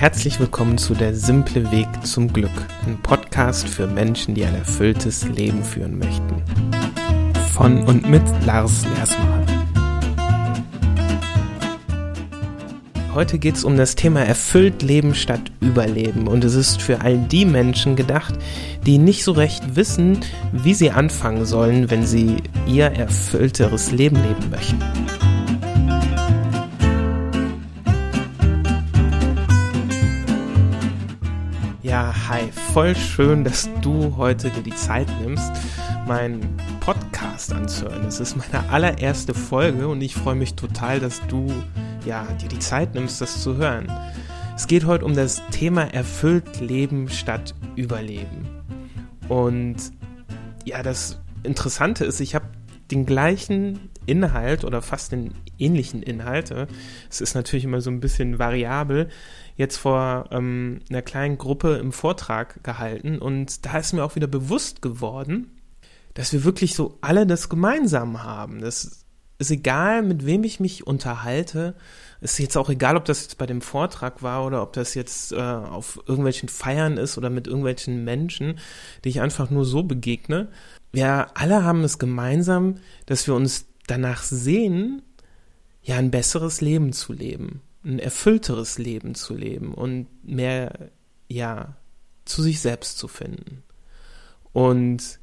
Herzlich willkommen zu Der simple Weg zum Glück, ein Podcast für Menschen, die ein erfülltes Leben führen möchten. Von und mit Lars Lersmann. Heute geht es um das Thema erfüllt Leben statt Überleben und es ist für all die Menschen gedacht, die nicht so recht wissen, wie sie anfangen sollen, wenn sie ihr erfüllteres Leben leben möchten. Hi, voll schön, dass du heute dir die Zeit nimmst, meinen Podcast anzuhören. Es ist meine allererste Folge und ich freue mich total, dass du ja, dir die Zeit nimmst, das zu hören. Es geht heute um das Thema erfüllt Leben statt Überleben. Und ja, das Interessante ist, ich habe den gleichen Inhalt oder fast den ähnlichen Inhalt. Es ist natürlich immer so ein bisschen variabel. Jetzt vor ähm, einer kleinen Gruppe im Vortrag gehalten und da ist mir auch wieder bewusst geworden, dass wir wirklich so alle das gemeinsam haben. Das ist egal, mit wem ich mich unterhalte. Ist jetzt auch egal, ob das jetzt bei dem Vortrag war oder ob das jetzt äh, auf irgendwelchen Feiern ist oder mit irgendwelchen Menschen, die ich einfach nur so begegne. Wir alle haben es gemeinsam, dass wir uns danach sehen, ja, ein besseres Leben zu leben, ein erfüllteres Leben zu leben und mehr, ja, zu sich selbst zu finden. Und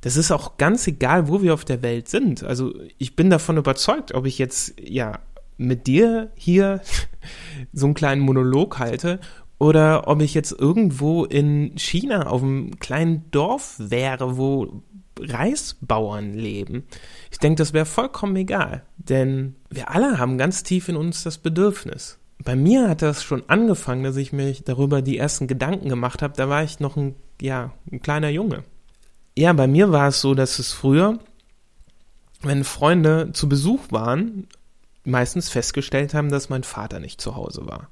das ist auch ganz egal, wo wir auf der Welt sind. Also ich bin davon überzeugt, ob ich jetzt ja mit dir hier so einen kleinen Monolog halte oder ob ich jetzt irgendwo in China auf einem kleinen Dorf wäre, wo Reisbauern leben. Ich denke, das wäre vollkommen egal, denn wir alle haben ganz tief in uns das Bedürfnis. Bei mir hat das schon angefangen, dass ich mir darüber die ersten Gedanken gemacht habe. Da war ich noch ein, ja, ein kleiner Junge. Ja, bei mir war es so, dass es früher, wenn Freunde zu Besuch waren, meistens festgestellt haben, dass mein Vater nicht zu Hause war.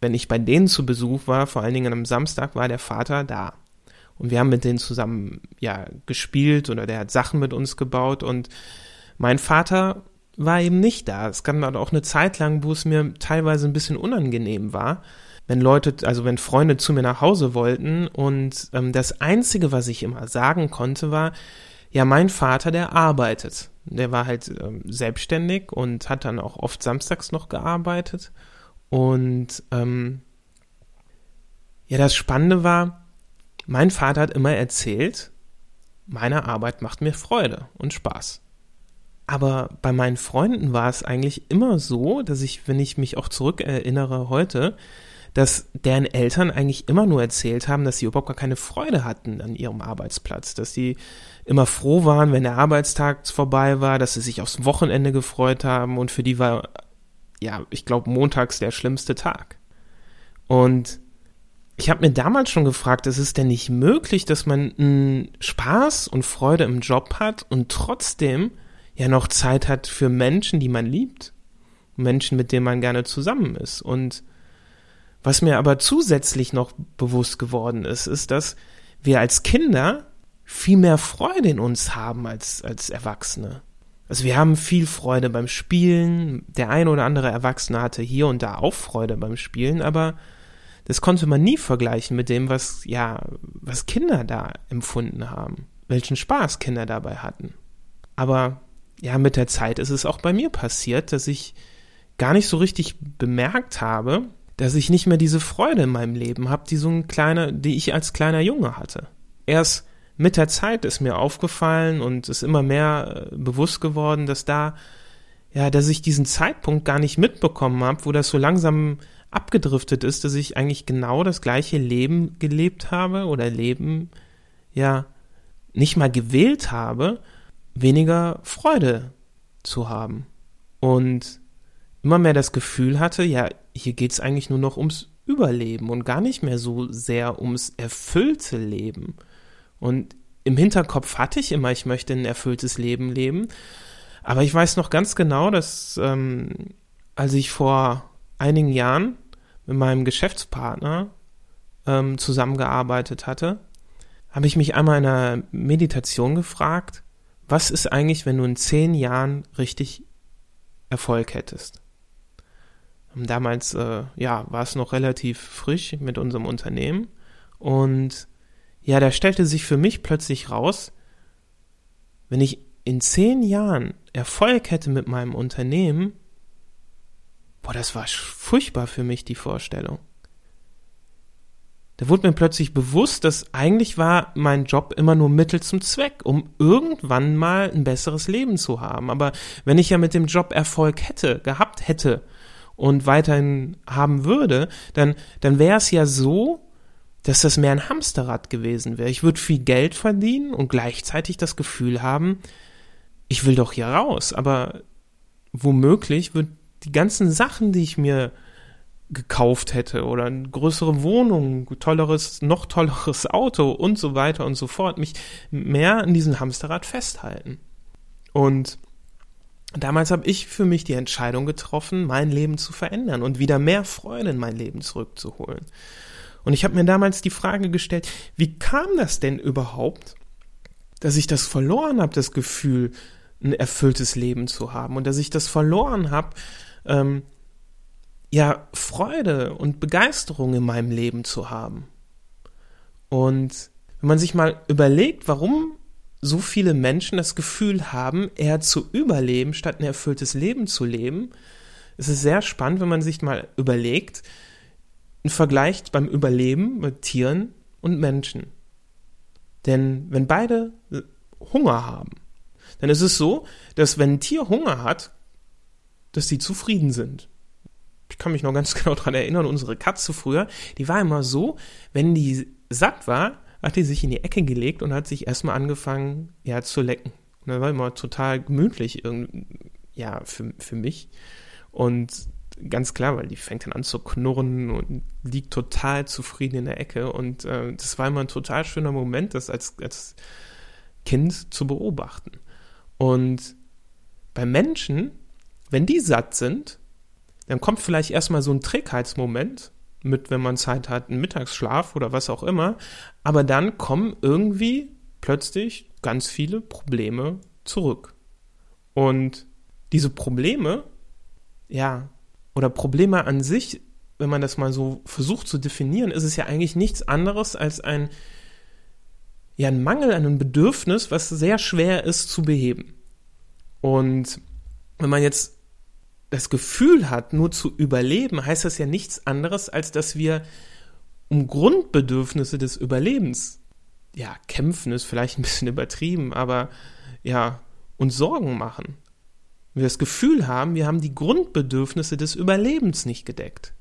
Wenn ich bei denen zu Besuch war, vor allen Dingen am Samstag, war der Vater da. Und wir haben mit denen zusammen ja gespielt oder der hat Sachen mit uns gebaut und mein Vater war eben nicht da. Es gab dann auch eine Zeit lang, wo es mir teilweise ein bisschen unangenehm war, wenn Leute, also wenn Freunde zu mir nach Hause wollten und ähm, das Einzige, was ich immer sagen konnte, war, ja, mein Vater, der arbeitet. Der war halt ähm, selbstständig und hat dann auch oft samstags noch gearbeitet. Und ähm, ja, das Spannende war, mein Vater hat immer erzählt, meine Arbeit macht mir Freude und Spaß. Aber bei meinen Freunden war es eigentlich immer so, dass ich, wenn ich mich auch zurückerinnere heute, dass deren Eltern eigentlich immer nur erzählt haben, dass sie überhaupt gar keine Freude hatten an ihrem Arbeitsplatz, dass sie immer froh waren, wenn der Arbeitstag vorbei war, dass sie sich aufs Wochenende gefreut haben und für die war, ja, ich glaube, montags der schlimmste Tag. Und ich habe mir damals schon gefragt, ist es denn nicht möglich, dass man m, Spaß und Freude im Job hat und trotzdem ja noch Zeit hat für Menschen, die man liebt, Menschen, mit denen man gerne zusammen ist und was mir aber zusätzlich noch bewusst geworden ist, ist, dass wir als Kinder viel mehr Freude in uns haben als, als Erwachsene. Also wir haben viel Freude beim Spielen. Der ein oder andere Erwachsene hatte hier und da auch Freude beim Spielen, aber das konnte man nie vergleichen mit dem, was, ja, was Kinder da empfunden haben. Welchen Spaß Kinder dabei hatten. Aber ja, mit der Zeit ist es auch bei mir passiert, dass ich gar nicht so richtig bemerkt habe, dass ich nicht mehr diese Freude in meinem Leben habe, die so ein kleiner, die ich als kleiner Junge hatte. Erst mit der Zeit ist mir aufgefallen und ist immer mehr äh, bewusst geworden, dass da, ja, dass ich diesen Zeitpunkt gar nicht mitbekommen habe, wo das so langsam abgedriftet ist, dass ich eigentlich genau das gleiche Leben gelebt habe oder Leben, ja, nicht mal gewählt habe, weniger Freude zu haben. Und immer mehr das Gefühl hatte, ja, hier geht es eigentlich nur noch ums Überleben und gar nicht mehr so sehr ums erfüllte Leben. Und im Hinterkopf hatte ich immer, ich möchte ein erfülltes Leben leben. Aber ich weiß noch ganz genau, dass ähm, als ich vor einigen Jahren mit meinem Geschäftspartner ähm, zusammengearbeitet hatte, habe ich mich einmal in einer Meditation gefragt, was ist eigentlich, wenn du in zehn Jahren richtig Erfolg hättest? Damals, äh, ja, war es noch relativ frisch mit unserem Unternehmen. Und ja, da stellte sich für mich plötzlich raus, wenn ich in zehn Jahren Erfolg hätte mit meinem Unternehmen, boah, das war furchtbar für mich, die Vorstellung. Da wurde mir plötzlich bewusst, dass eigentlich war mein Job immer nur Mittel zum Zweck, um irgendwann mal ein besseres Leben zu haben. Aber wenn ich ja mit dem Job Erfolg hätte, gehabt hätte und weiterhin haben würde, dann, dann wäre es ja so, dass das mehr ein Hamsterrad gewesen wäre. Ich würde viel Geld verdienen und gleichzeitig das Gefühl haben, ich will doch hier raus. Aber womöglich wird die ganzen Sachen, die ich mir gekauft hätte oder eine größere Wohnung, tolleres, noch tolleres Auto und so weiter und so fort, mich mehr an diesem Hamsterrad festhalten. Und damals habe ich für mich die Entscheidung getroffen, mein Leben zu verändern und wieder mehr Freude in mein Leben zurückzuholen. Und ich habe mir damals die Frage gestellt, wie kam das denn überhaupt, dass ich das verloren habe, das Gefühl, ein erfülltes Leben zu haben und dass ich das verloren habe, ähm, ja, Freude und Begeisterung in meinem Leben zu haben. Und wenn man sich mal überlegt, warum so viele Menschen das Gefühl haben, eher zu überleben, statt ein erfülltes Leben zu leben, ist es sehr spannend, wenn man sich mal überlegt, einen Vergleich beim Überleben mit Tieren und Menschen. Denn wenn beide Hunger haben, dann ist es so, dass wenn ein Tier Hunger hat, dass sie zufrieden sind ich kann mich noch ganz genau daran erinnern, unsere Katze früher, die war immer so, wenn die satt war, hat die sich in die Ecke gelegt und hat sich erstmal angefangen, ja, zu lecken. Und das war immer total gemütlich, ja, für, für mich. Und ganz klar, weil die fängt dann an zu knurren und liegt total zufrieden in der Ecke. Und äh, das war immer ein total schöner Moment, das als, als Kind zu beobachten. Und bei Menschen, wenn die satt sind, dann kommt vielleicht erstmal so ein Trägheitsmoment mit, wenn man Zeit hat, einen Mittagsschlaf oder was auch immer. Aber dann kommen irgendwie plötzlich ganz viele Probleme zurück. Und diese Probleme, ja, oder Probleme an sich, wenn man das mal so versucht zu definieren, ist es ja eigentlich nichts anderes als ein, ja, ein Mangel an einem Bedürfnis, was sehr schwer ist zu beheben. Und wenn man jetzt das Gefühl hat, nur zu überleben, heißt das ja nichts anderes, als dass wir um Grundbedürfnisse des Überlebens, ja, kämpfen ist vielleicht ein bisschen übertrieben, aber ja, uns Sorgen machen. Wir das Gefühl haben, wir haben die Grundbedürfnisse des Überlebens nicht gedeckt.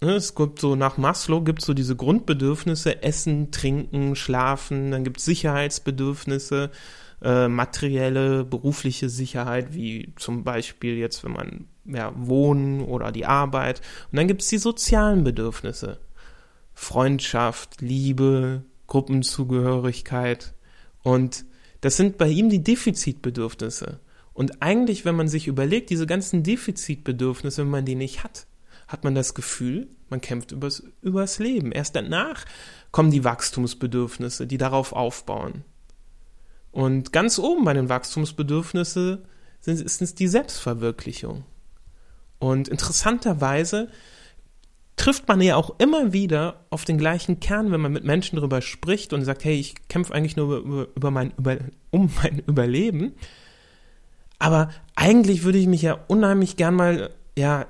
Ne, es gibt so nach Maslow gibt es so diese Grundbedürfnisse Essen, Trinken, Schlafen, dann gibt es Sicherheitsbedürfnisse, äh, materielle, berufliche Sicherheit, wie zum Beispiel jetzt, wenn man ja, Wohnen oder die Arbeit. Und dann gibt es die sozialen Bedürfnisse. Freundschaft, Liebe, Gruppenzugehörigkeit. Und das sind bei ihm die Defizitbedürfnisse. Und eigentlich, wenn man sich überlegt, diese ganzen Defizitbedürfnisse, wenn man die nicht hat, hat man das Gefühl, man kämpft übers, übers Leben. Erst danach kommen die Wachstumsbedürfnisse, die darauf aufbauen. Und ganz oben bei den Wachstumsbedürfnissen sind, ist es die Selbstverwirklichung. Und interessanterweise trifft man ja auch immer wieder auf den gleichen Kern, wenn man mit Menschen darüber spricht und sagt, hey, ich kämpfe eigentlich nur über, über mein, über, um mein Überleben. Aber eigentlich würde ich mich ja unheimlich gern mal ja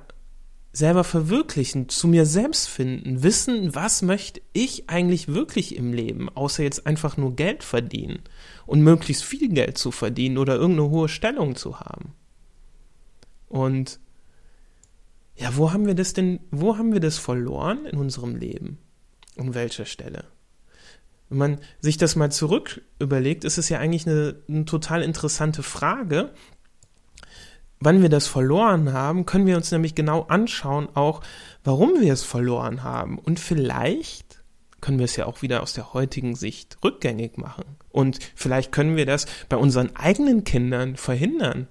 selber verwirklichen, zu mir selbst finden, wissen, was möchte ich eigentlich wirklich im Leben, außer jetzt einfach nur Geld verdienen und möglichst viel Geld zu verdienen oder irgendeine hohe Stellung zu haben. Und ja, wo haben wir das denn, wo haben wir das verloren in unserem Leben? An welcher Stelle? Wenn man sich das mal zurück überlegt, ist es ja eigentlich eine, eine total interessante Frage, wann wir das verloren haben, können wir uns nämlich genau anschauen, auch warum wir es verloren haben. Und vielleicht können wir es ja auch wieder aus der heutigen Sicht rückgängig machen. Und vielleicht können wir das bei unseren eigenen Kindern verhindern.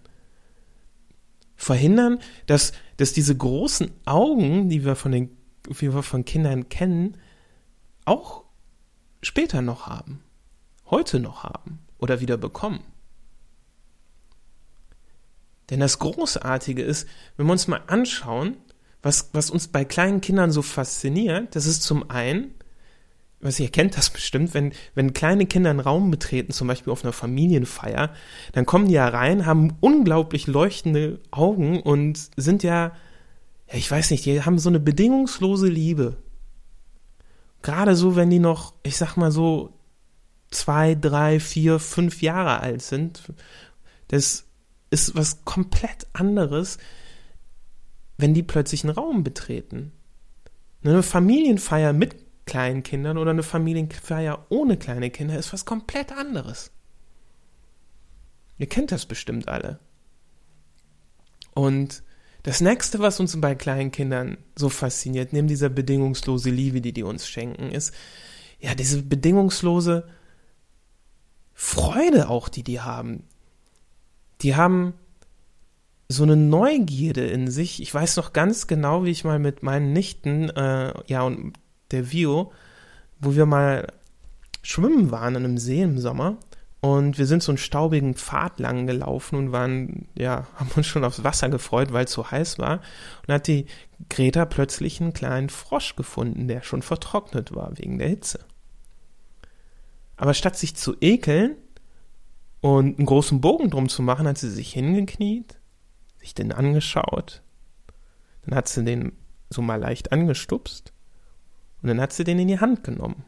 Verhindern, dass, dass diese großen Augen, die wir von den, wie wir von Kindern kennen, auch später noch haben. Heute noch haben oder wieder bekommen. Denn das Großartige ist, wenn wir uns mal anschauen, was, was uns bei kleinen Kindern so fasziniert, das ist zum einen, was ihr kennt das bestimmt, wenn, wenn kleine Kinder einen Raum betreten, zum Beispiel auf einer Familienfeier, dann kommen die ja rein, haben unglaublich leuchtende Augen und sind ja, ja, ich weiß nicht, die haben so eine bedingungslose Liebe. Gerade so, wenn die noch, ich sag mal so, zwei, drei, vier, fünf Jahre alt sind. Das ist was komplett anderes, wenn die plötzlich einen Raum betreten. Eine Familienfeier mit kleinen Kindern oder eine Familienfeier ohne kleine Kinder ist was komplett anderes. Ihr kennt das bestimmt alle. Und das nächste, was uns bei kleinen Kindern so fasziniert, neben dieser bedingungslose Liebe, die die uns schenken, ist ja diese bedingungslose Freude auch, die die haben. Die haben so eine Neugierde in sich. Ich weiß noch ganz genau, wie ich mal mit meinen Nichten, äh, ja, und der Vio, wo wir mal schwimmen waren in einem See im Sommer. Und wir sind so einen staubigen Pfad lang gelaufen und waren, ja, haben uns schon aufs Wasser gefreut, weil es so heiß war. Und hat die Greta plötzlich einen kleinen Frosch gefunden, der schon vertrocknet war wegen der Hitze. Aber statt sich zu ekeln und einen großen Bogen drum zu machen, hat sie sich hingekniet, sich den angeschaut. Dann hat sie den so mal leicht angestupst und dann hat sie den in die Hand genommen.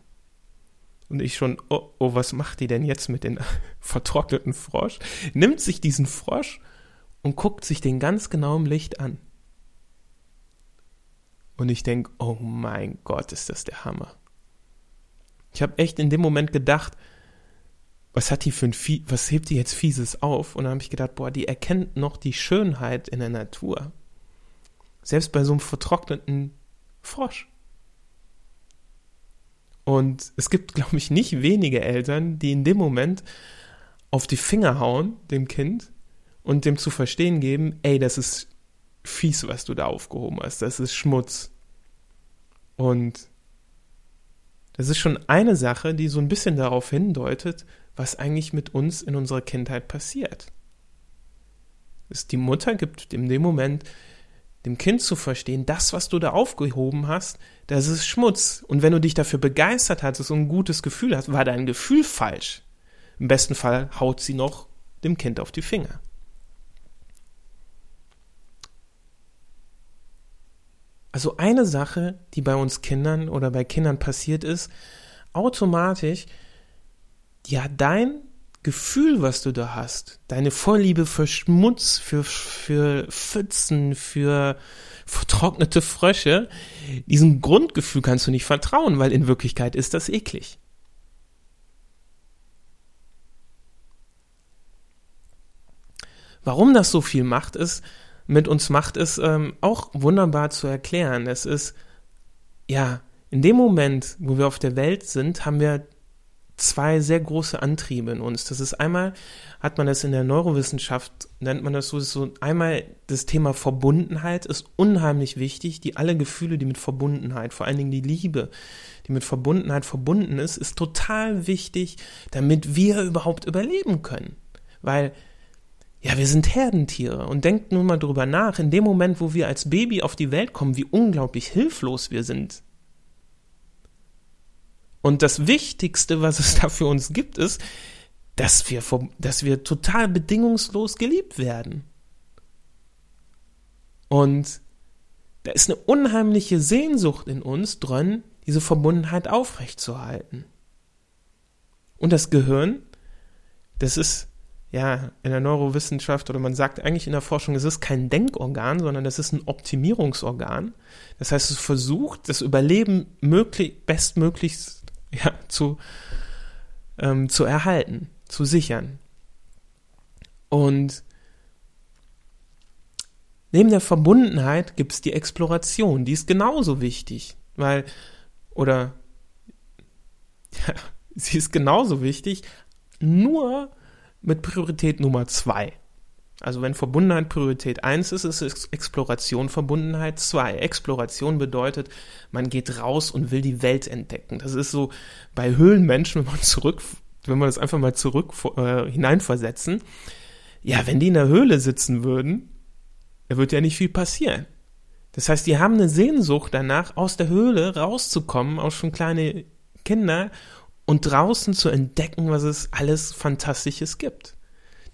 Und ich schon, oh, oh, was macht die denn jetzt mit dem vertrockneten Frosch? Nimmt sich diesen Frosch und guckt sich den ganz genau im Licht an. Und ich denke, oh mein Gott, ist das der Hammer. Ich habe echt in dem Moment gedacht, was hat die für ein Vie was hebt die jetzt Fieses auf? Und dann habe ich gedacht, boah, die erkennt noch die Schönheit in der Natur. Selbst bei so einem vertrockneten Frosch. Und es gibt, glaube ich, nicht wenige Eltern, die in dem Moment auf die Finger hauen, dem Kind, und dem zu verstehen geben, ey, das ist fies, was du da aufgehoben hast, das ist Schmutz. Und das ist schon eine Sache, die so ein bisschen darauf hindeutet, was eigentlich mit uns in unserer Kindheit passiert. Die Mutter gibt in dem Moment dem Kind zu verstehen, das, was du da aufgehoben hast, das ist Schmutz. Und wenn du dich dafür begeistert hattest und ein gutes Gefühl hast, war dein Gefühl falsch. Im besten Fall haut sie noch dem Kind auf die Finger. Also eine Sache, die bei uns Kindern oder bei Kindern passiert ist, automatisch, ja, dein Gefühl, was du da hast, deine Vorliebe für Schmutz, für, für Pfützen, für vertrocknete Frösche, diesem Grundgefühl kannst du nicht vertrauen, weil in Wirklichkeit ist das eklig. Warum das so viel macht, ist, mit uns macht, ist ähm, auch wunderbar zu erklären. Es ist, ja, in dem Moment, wo wir auf der Welt sind, haben wir zwei sehr große Antriebe in uns. Das ist einmal, hat man das in der Neurowissenschaft, nennt man das so, so einmal das Thema Verbundenheit ist unheimlich wichtig. Die alle Gefühle, die mit Verbundenheit, vor allen Dingen die Liebe, die mit Verbundenheit verbunden ist, ist total wichtig, damit wir überhaupt überleben können. Weil ja, wir sind Herdentiere und denkt nun mal drüber nach, in dem Moment, wo wir als Baby auf die Welt kommen, wie unglaublich hilflos wir sind und das Wichtigste, was es da für uns gibt, ist, dass wir, dass wir total bedingungslos geliebt werden. Und da ist eine unheimliche Sehnsucht in uns drin, diese Verbundenheit aufrechtzuerhalten. Und das Gehirn, das ist ja in der Neurowissenschaft oder man sagt eigentlich in der Forschung, es ist kein Denkorgan, sondern das ist ein Optimierungsorgan. Das heißt, es versucht, das Überleben möglich, bestmöglichst ja, zu, ähm, zu erhalten, zu sichern. Und neben der Verbundenheit gibt es die Exploration, die ist genauso wichtig, weil, oder, ja, sie ist genauso wichtig, nur mit Priorität Nummer zwei. Also wenn Verbundenheit Priorität 1 ist, ist Exploration Verbundenheit 2. Exploration bedeutet, man geht raus und will die Welt entdecken. Das ist so bei Höhlenmenschen, wenn man zurück, wenn wir das einfach mal zurück äh, hineinversetzen. Ja, wenn die in der Höhle sitzen würden, da wird ja nicht viel passieren. Das heißt, die haben eine Sehnsucht danach, aus der Höhle rauszukommen, auch schon kleine Kinder, und draußen zu entdecken, was es alles Fantastisches gibt.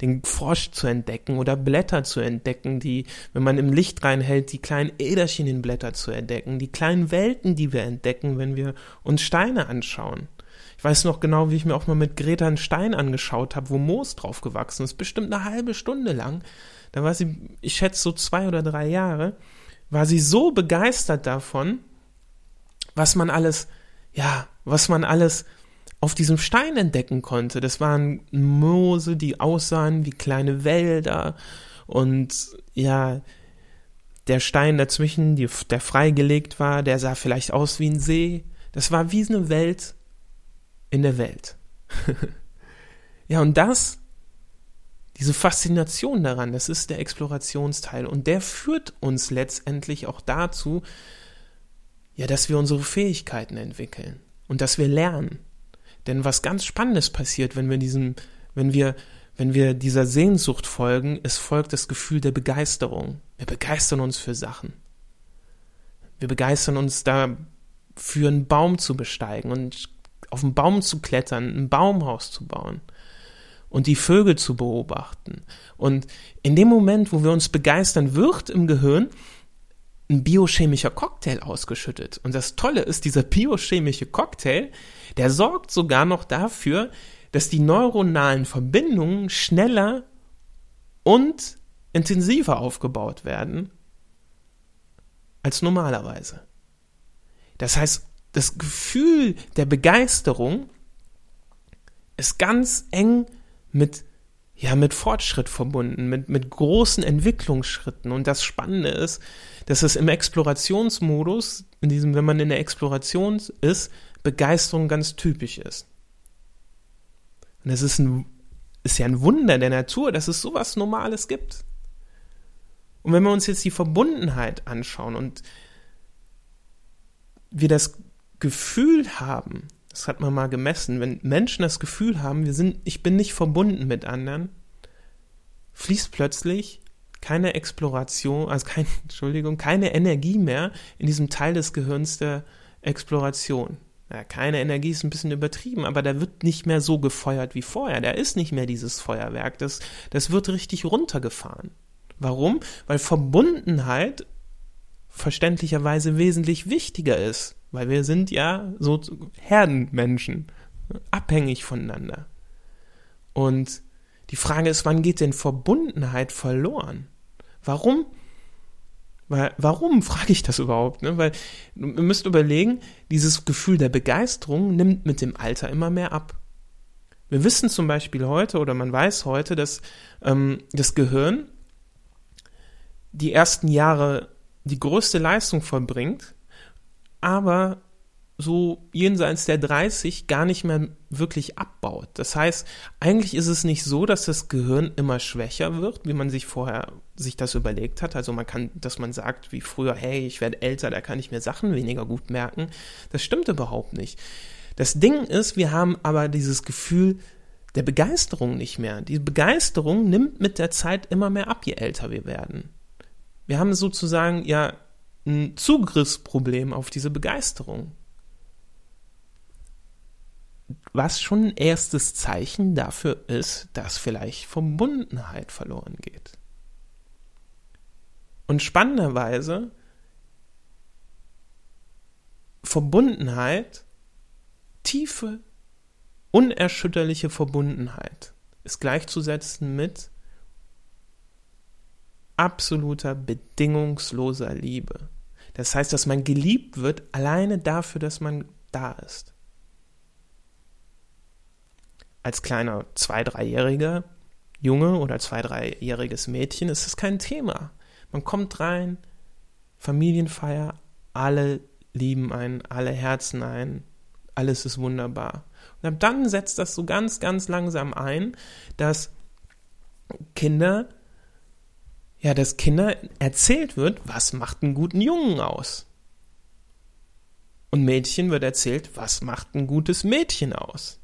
Den Frosch zu entdecken oder Blätter zu entdecken, die, wenn man im Licht reinhält, die kleinen Äderchenblätter zu entdecken, die kleinen Welten, die wir entdecken, wenn wir uns Steine anschauen. Ich weiß noch genau, wie ich mir auch mal mit Greta einen Stein angeschaut habe, wo Moos drauf gewachsen ist, bestimmt eine halbe Stunde lang. Da war sie, ich schätze so zwei oder drei Jahre, war sie so begeistert davon, was man alles, ja, was man alles auf diesem Stein entdecken konnte. Das waren Moose, die aussahen wie kleine Wälder und ja, der Stein dazwischen, die, der freigelegt war, der sah vielleicht aus wie ein See. Das war wie eine Welt in der Welt. ja, und das, diese Faszination daran, das ist der Explorationsteil und der führt uns letztendlich auch dazu, ja, dass wir unsere Fähigkeiten entwickeln und dass wir lernen. Denn was ganz Spannendes passiert, wenn wir diesem, wenn wir, wenn wir dieser Sehnsucht folgen, es folgt das Gefühl der Begeisterung. Wir begeistern uns für Sachen. Wir begeistern uns dafür, einen Baum zu besteigen und auf einen Baum zu klettern, ein Baumhaus zu bauen und die Vögel zu beobachten. Und in dem Moment, wo wir uns begeistern, wird im Gehirn ein biochemischer Cocktail ausgeschüttet. Und das Tolle ist, dieser biochemische Cocktail, der sorgt sogar noch dafür, dass die neuronalen Verbindungen schneller und intensiver aufgebaut werden als normalerweise. Das heißt, das Gefühl der Begeisterung ist ganz eng mit ja, mit Fortschritt verbunden, mit, mit großen Entwicklungsschritten. Und das Spannende ist, dass es im Explorationsmodus, in diesem, wenn man in der Exploration ist, Begeisterung ganz typisch ist. Und es ist, ist ja ein Wunder der Natur, dass es sowas Normales gibt. Und wenn wir uns jetzt die Verbundenheit anschauen und wir das Gefühl haben, das hat man mal gemessen, wenn Menschen das Gefühl haben, wir sind, ich bin nicht verbunden mit anderen, fließt plötzlich keine Exploration, also kein, Entschuldigung, keine Energie mehr in diesem Teil des Gehirns der Exploration. Ja, keine Energie ist ein bisschen übertrieben, aber da wird nicht mehr so gefeuert wie vorher. Da ist nicht mehr dieses Feuerwerk. Das, das wird richtig runtergefahren. Warum? Weil Verbundenheit verständlicherweise wesentlich wichtiger ist. Weil wir sind ja so Herdenmenschen, abhängig voneinander. Und die Frage ist, wann geht denn Verbundenheit verloren? Warum weil, warum frage ich das überhaupt? Ne? Weil ihr müsst überlegen, dieses Gefühl der Begeisterung nimmt mit dem Alter immer mehr ab. Wir wissen zum Beispiel heute oder man weiß heute, dass ähm, das Gehirn die ersten Jahre die größte Leistung vollbringt, aber so jenseits der 30 gar nicht mehr wirklich abbaut. Das heißt, eigentlich ist es nicht so, dass das Gehirn immer schwächer wird, wie man sich vorher sich das überlegt hat. Also man kann, dass man sagt, wie früher, hey, ich werde älter, da kann ich mir Sachen weniger gut merken. Das stimmt überhaupt nicht. Das Ding ist, wir haben aber dieses Gefühl der Begeisterung nicht mehr. Die Begeisterung nimmt mit der Zeit immer mehr ab, je älter wir werden. Wir haben sozusagen ja ein Zugriffsproblem auf diese Begeisterung was schon ein erstes Zeichen dafür ist, dass vielleicht Verbundenheit verloren geht. Und spannenderweise, Verbundenheit, tiefe, unerschütterliche Verbundenheit ist gleichzusetzen mit absoluter, bedingungsloser Liebe. Das heißt, dass man geliebt wird alleine dafür, dass man da ist als kleiner zwei-, dreijähriger Junge oder zwei-, dreijähriges Mädchen ist es kein Thema. Man kommt rein, Familienfeier, alle lieben einen, alle Herzen ein, alles ist wunderbar. Und dann setzt das so ganz, ganz langsam ein, dass Kinder, ja, dass Kinder erzählt wird, was macht einen guten Jungen aus? Und Mädchen wird erzählt, was macht ein gutes Mädchen aus?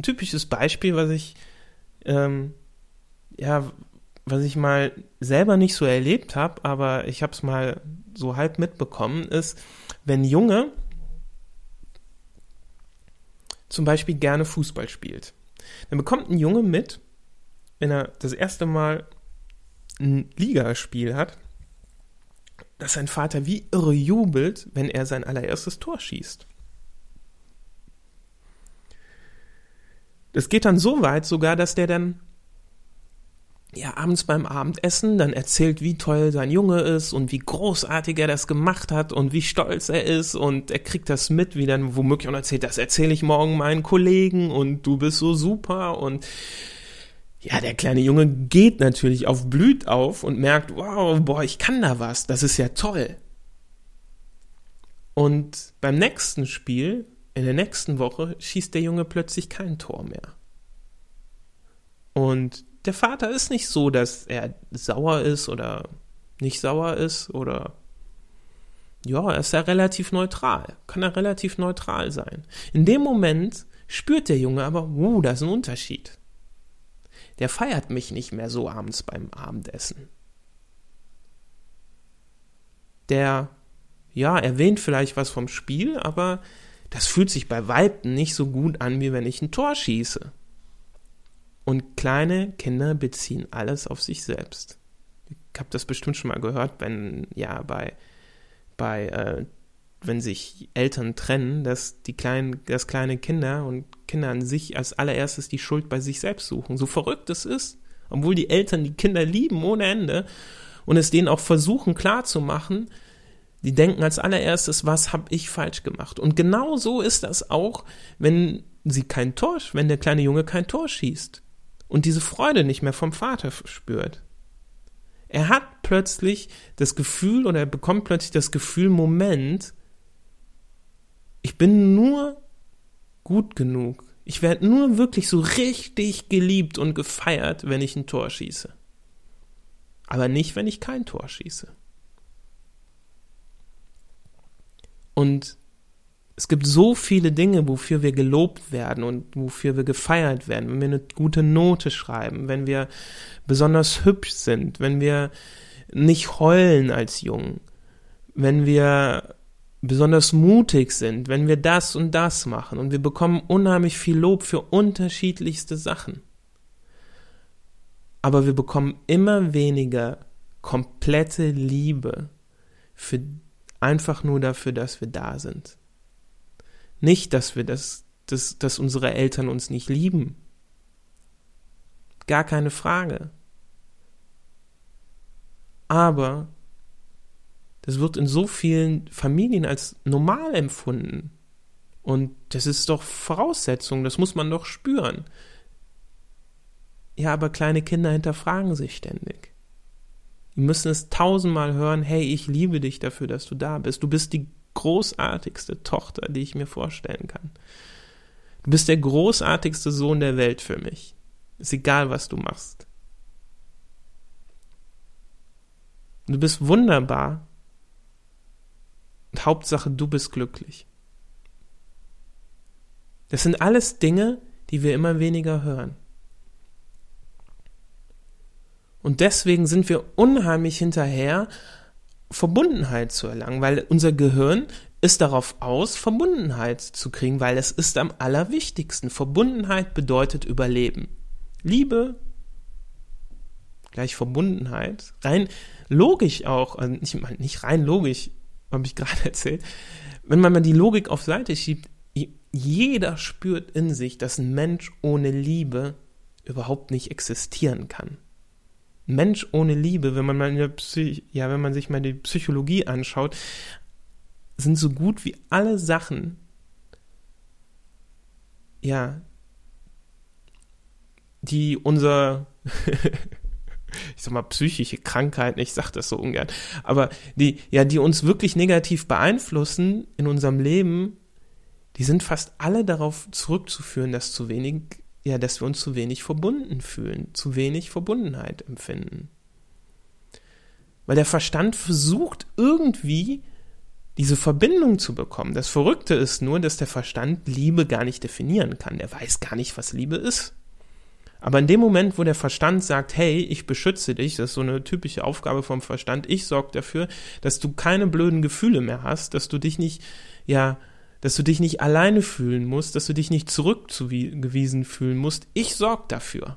Ein typisches Beispiel, was ich, ähm, ja, was ich mal selber nicht so erlebt habe, aber ich habe es mal so halb mitbekommen, ist, wenn Junge zum Beispiel gerne Fußball spielt, dann bekommt ein Junge mit, wenn er das erste Mal ein Ligaspiel hat, dass sein Vater wie irre jubelt, wenn er sein allererstes Tor schießt. Das geht dann so weit sogar, dass der dann ja abends beim Abendessen dann erzählt, wie toll sein Junge ist und wie großartig er das gemacht hat und wie stolz er ist und er kriegt das mit, wie dann womöglich und erzählt, das erzähle ich morgen meinen Kollegen und du bist so super und ja, der kleine Junge geht natürlich auf Blüt auf und merkt, wow, boah, ich kann da was, das ist ja toll. Und beim nächsten Spiel, in der nächsten Woche, schießt der Junge plötzlich kein Tor mehr. Und der Vater ist nicht so, dass er sauer ist oder nicht sauer ist oder ja, er ist ja relativ neutral, kann er relativ neutral sein. In dem Moment spürt der Junge aber, uh, da ist ein Unterschied der feiert mich nicht mehr so abends beim Abendessen. Der, ja, erwähnt vielleicht was vom Spiel, aber das fühlt sich bei Weitem nicht so gut an, wie wenn ich ein Tor schieße. Und kleine Kinder beziehen alles auf sich selbst. Ich habe das bestimmt schon mal gehört, wenn, ja, bei, bei äh, wenn sich Eltern trennen, dass die kleinen, dass kleine Kinder und Kinder an sich als allererstes die Schuld bei sich selbst suchen. So verrückt es ist, obwohl die Eltern die Kinder lieben ohne Ende und es denen auch versuchen klarzumachen, die denken als allererstes, was habe ich falsch gemacht? Und genau so ist das auch, wenn sie kein Tor, wenn der kleine Junge kein Tor schießt und diese Freude nicht mehr vom Vater spürt. Er hat plötzlich das Gefühl oder er bekommt plötzlich das Gefühl, Moment, ich bin nur gut genug. Ich werde nur wirklich so richtig geliebt und gefeiert, wenn ich ein Tor schieße. Aber nicht, wenn ich kein Tor schieße. Und es gibt so viele Dinge, wofür wir gelobt werden und wofür wir gefeiert werden, wenn wir eine gute Note schreiben, wenn wir besonders hübsch sind, wenn wir nicht heulen als Jungen, wenn wir besonders mutig sind, wenn wir das und das machen und wir bekommen unheimlich viel Lob für unterschiedlichste Sachen. Aber wir bekommen immer weniger komplette Liebe für einfach nur dafür, dass wir da sind. Nicht, dass wir das, dass, dass unsere Eltern uns nicht lieben. Gar keine Frage. Aber das wird in so vielen Familien als normal empfunden. Und das ist doch Voraussetzung, das muss man doch spüren. Ja, aber kleine Kinder hinterfragen sich ständig. Müssen es tausendmal hören, hey, ich liebe dich dafür, dass du da bist. Du bist die großartigste Tochter, die ich mir vorstellen kann. Du bist der großartigste Sohn der Welt für mich. Ist egal, was du machst. Du bist wunderbar und Hauptsache, du bist glücklich. Das sind alles Dinge, die wir immer weniger hören. Und deswegen sind wir unheimlich hinterher, Verbundenheit zu erlangen, weil unser Gehirn ist darauf aus, Verbundenheit zu kriegen, weil es ist am allerwichtigsten. Verbundenheit bedeutet Überleben. Liebe gleich Verbundenheit. Rein logisch auch, also nicht, nicht rein logisch, habe ich gerade erzählt, wenn man mal die Logik auf Seite schiebt, jeder spürt in sich, dass ein Mensch ohne Liebe überhaupt nicht existieren kann. Mensch ohne Liebe, wenn man mal ja, wenn man sich mal die Psychologie anschaut, sind so gut wie alle Sachen, ja, die unser ich sag mal, psychische Krankheiten, ich sag das so ungern, aber die, ja, die uns wirklich negativ beeinflussen in unserem Leben, die sind fast alle darauf zurückzuführen, dass zu wenig, ja, dass wir uns zu wenig verbunden fühlen, zu wenig Verbundenheit empfinden. Weil der Verstand versucht irgendwie diese Verbindung zu bekommen. Das Verrückte ist nur, dass der Verstand Liebe gar nicht definieren kann. Der weiß gar nicht, was Liebe ist. Aber in dem Moment, wo der Verstand sagt, hey, ich beschütze dich, das ist so eine typische Aufgabe vom Verstand, ich sorge dafür, dass du keine blöden Gefühle mehr hast, dass du dich nicht, ja, dass du dich nicht alleine fühlen musst, dass du dich nicht zurückgewiesen fühlen musst. Ich sorge dafür.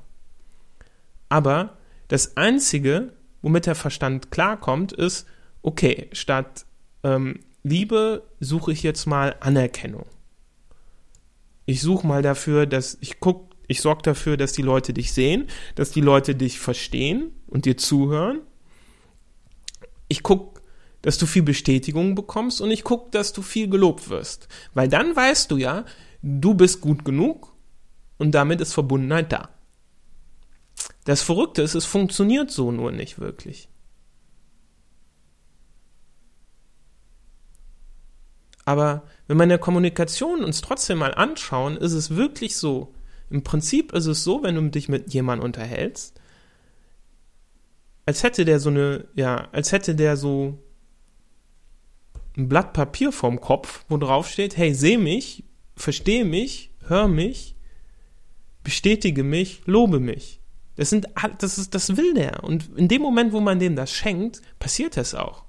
Aber das Einzige, womit der Verstand klarkommt, ist, okay, statt ähm, Liebe suche ich jetzt mal Anerkennung. Ich suche mal dafür, dass ich gucke, ich sorge dafür, dass die Leute dich sehen, dass die Leute dich verstehen und dir zuhören. Ich gucke, dass du viel Bestätigung bekommst und ich gucke, dass du viel gelobt wirst. Weil dann weißt du ja, du bist gut genug und damit ist Verbundenheit da. Das Verrückte ist, es funktioniert so nur nicht wirklich. Aber wenn wir in der Kommunikation uns trotzdem mal anschauen, ist es wirklich so, im Prinzip ist es so, wenn du dich mit jemandem unterhältst, als hätte der so eine, ja, als hätte der so ein Blatt Papier vorm Kopf, wo drauf steht, hey, seh mich, verstehe mich, hör mich, bestätige mich, lobe mich. Das sind, das ist, das will der. Und in dem Moment, wo man dem das schenkt, passiert das auch.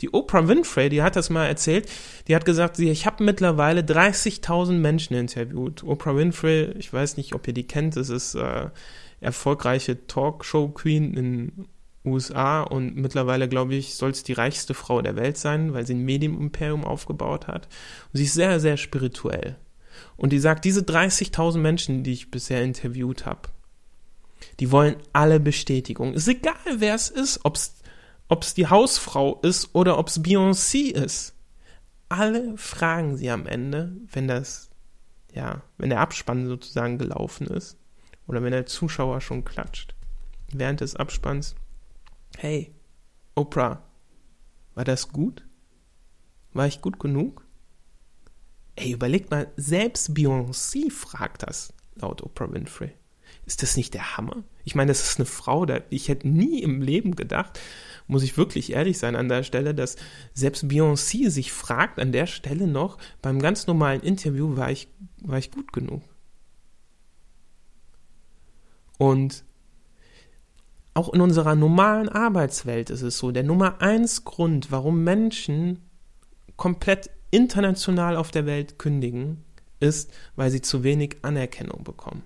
Die Oprah Winfrey, die hat das mal erzählt, die hat gesagt, ich habe mittlerweile 30.000 Menschen interviewt. Oprah Winfrey, ich weiß nicht, ob ihr die kennt, das ist äh, erfolgreiche Talkshow-Queen in USA und mittlerweile, glaube ich, soll es die reichste Frau der Welt sein, weil sie ein Medienimperium aufgebaut hat. Und sie ist sehr, sehr spirituell. Und die sagt, diese 30.000 Menschen, die ich bisher interviewt habe, die wollen alle Bestätigung. Ist egal, wer es ist, ob es die Hausfrau ist oder ob es Beyoncé ist. Alle fragen sie am Ende, wenn das, ja, wenn der Abspann sozusagen gelaufen ist oder wenn der Zuschauer schon klatscht, während des Abspanns, hey, Oprah, war das gut? War ich gut genug? Ey, überlegt mal, selbst Beyoncé fragt das, laut Oprah Winfrey. Ist das nicht der Hammer? Ich meine, das ist eine Frau, da ich hätte nie im Leben gedacht, muss ich wirklich ehrlich sein an der Stelle, dass selbst Beyoncé sich fragt an der Stelle noch, beim ganz normalen Interview war ich, war ich gut genug. Und auch in unserer normalen Arbeitswelt ist es so, der Nummer eins Grund, warum Menschen komplett international auf der Welt kündigen, ist, weil sie zu wenig Anerkennung bekommen.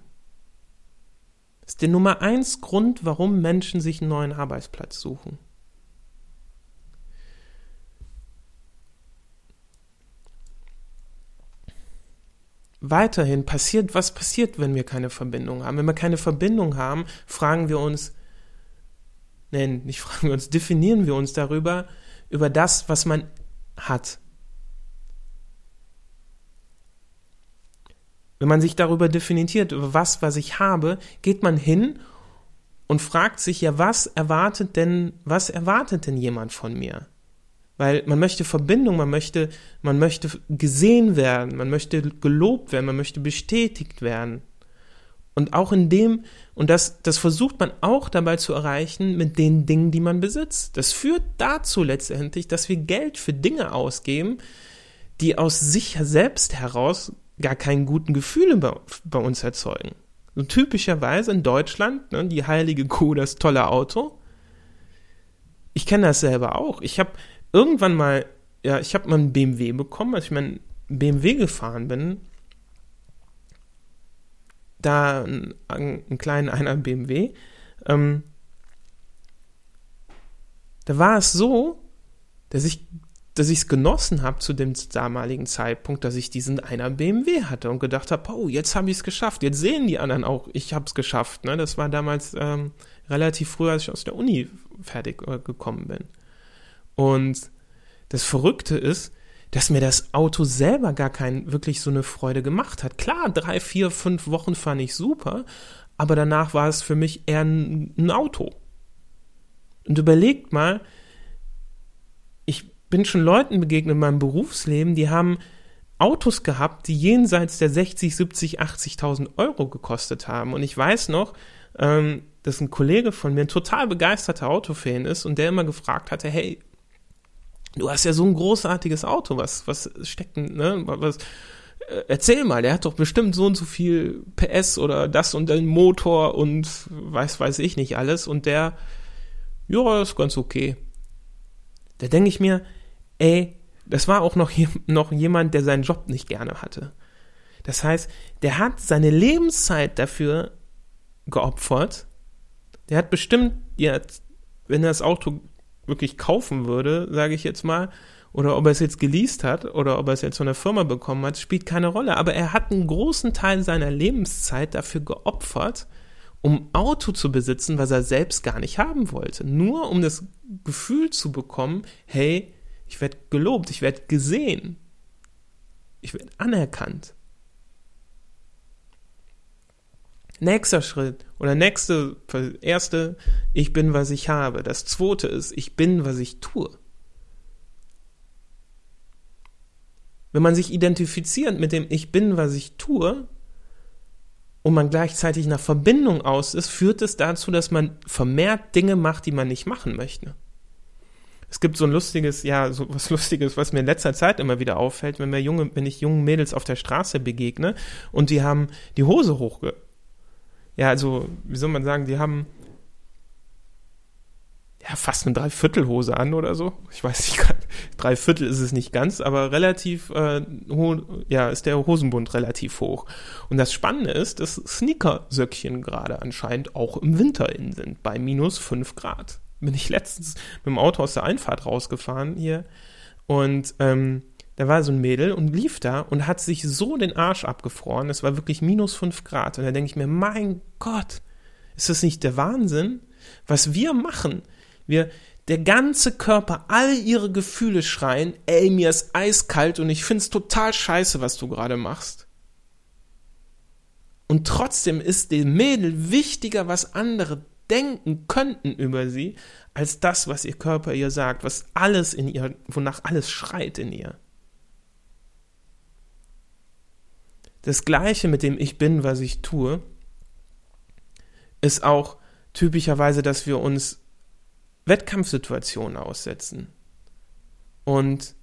Das ist der Nummer eins Grund, warum Menschen sich einen neuen Arbeitsplatz suchen. weiterhin passiert, was passiert, wenn wir keine Verbindung haben? Wenn wir keine Verbindung haben, fragen wir uns, nein, nicht fragen wir uns, definieren wir uns darüber, über das, was man hat. Wenn man sich darüber definiert, über was, was ich habe, geht man hin und fragt sich ja, was erwartet denn, was erwartet denn jemand von mir? Weil man möchte Verbindung, man möchte, man möchte gesehen werden, man möchte gelobt werden, man möchte bestätigt werden. Und auch in dem, und das, das versucht man auch dabei zu erreichen mit den Dingen, die man besitzt. Das führt dazu letztendlich, dass wir Geld für Dinge ausgeben, die aus sich selbst heraus gar keinen guten Gefühle bei, bei uns erzeugen. So typischerweise in Deutschland, ne, die heilige Kuh, das tolle Auto. Ich kenne das selber auch. Ich habe irgendwann mal, ja, ich habe mal einen BMW bekommen, als ich meinen BMW gefahren bin. Da einen, einen kleinen einer BMW. Ähm, da war es so, dass ich dass es genossen habe zu dem damaligen Zeitpunkt, dass ich diesen einer BMW hatte und gedacht habe, oh, jetzt habe ich es geschafft. Jetzt sehen die anderen auch, ich habe es geschafft. Ne? Das war damals ähm, relativ früh, als ich aus der Uni fertig äh, gekommen bin. Und das Verrückte ist, dass mir das Auto selber gar kein wirklich so eine Freude gemacht hat. Klar, drei, vier, fünf Wochen fand ich super, aber danach war es für mich eher ein, ein Auto. Und überlegt mal, ich bin schon Leuten begegnet in meinem Berufsleben, die haben Autos gehabt, die jenseits der 60, 70, 80.000 Euro gekostet haben. Und ich weiß noch, ähm, dass ein Kollege von mir ein total begeisterter Autofan ist und der immer gefragt hatte, hey, du hast ja so ein großartiges Auto, was, was steckt, ne, was, äh, erzähl mal, der hat doch bestimmt so und so viel PS oder das und den Motor und weiß, weiß ich nicht alles. Und der, ja, ist ganz okay. Da denke ich mir, ey, das war auch noch, noch jemand, der seinen Job nicht gerne hatte. Das heißt, der hat seine Lebenszeit dafür geopfert. Der hat bestimmt jetzt, wenn er das Auto wirklich kaufen würde, sage ich jetzt mal, oder ob er es jetzt geleast hat oder ob er es jetzt von der Firma bekommen hat, spielt keine Rolle. Aber er hat einen großen Teil seiner Lebenszeit dafür geopfert, um Auto zu besitzen, was er selbst gar nicht haben wollte. Nur um das Gefühl zu bekommen, hey, ich werde gelobt, ich werde gesehen, ich werde anerkannt. Nächster Schritt oder nächste, erste, ich bin, was ich habe. Das zweite ist, ich bin, was ich tue. Wenn man sich identifiziert mit dem Ich bin, was ich tue, und man gleichzeitig nach Verbindung aus ist, führt es dazu, dass man vermehrt Dinge macht, die man nicht machen möchte. Es gibt so ein lustiges, ja, so was Lustiges, was mir in letzter Zeit immer wieder auffällt, wenn, mir junge, wenn ich jungen Mädels auf der Straße begegne und die haben die Hose hochge... Ja, also, wie soll man sagen, die haben ja, fast eine Dreiviertelhose an oder so. Ich weiß nicht, Dreiviertel ist es nicht ganz, aber relativ, äh, ja, ist der Hosenbund relativ hoch. Und das Spannende ist, dass Sneakersöckchen gerade anscheinend auch im Winter in sind, bei minus fünf Grad. Bin ich letztens mit dem Auto aus der Einfahrt rausgefahren hier und ähm, da war so ein Mädel und lief da und hat sich so den Arsch abgefroren. Es war wirklich minus fünf Grad. Und da denke ich mir, mein Gott, ist das nicht der Wahnsinn? Was wir machen, wir, der ganze Körper, all ihre Gefühle schreien, ey, mir ist eiskalt und ich find's total scheiße, was du gerade machst. Und trotzdem ist dem Mädel wichtiger, was andere denken könnten über sie, als das, was ihr Körper ihr sagt, was alles in ihr, wonach alles schreit in ihr. Das gleiche mit dem Ich bin, was ich tue, ist auch typischerweise, dass wir uns Wettkampfsituationen aussetzen. Und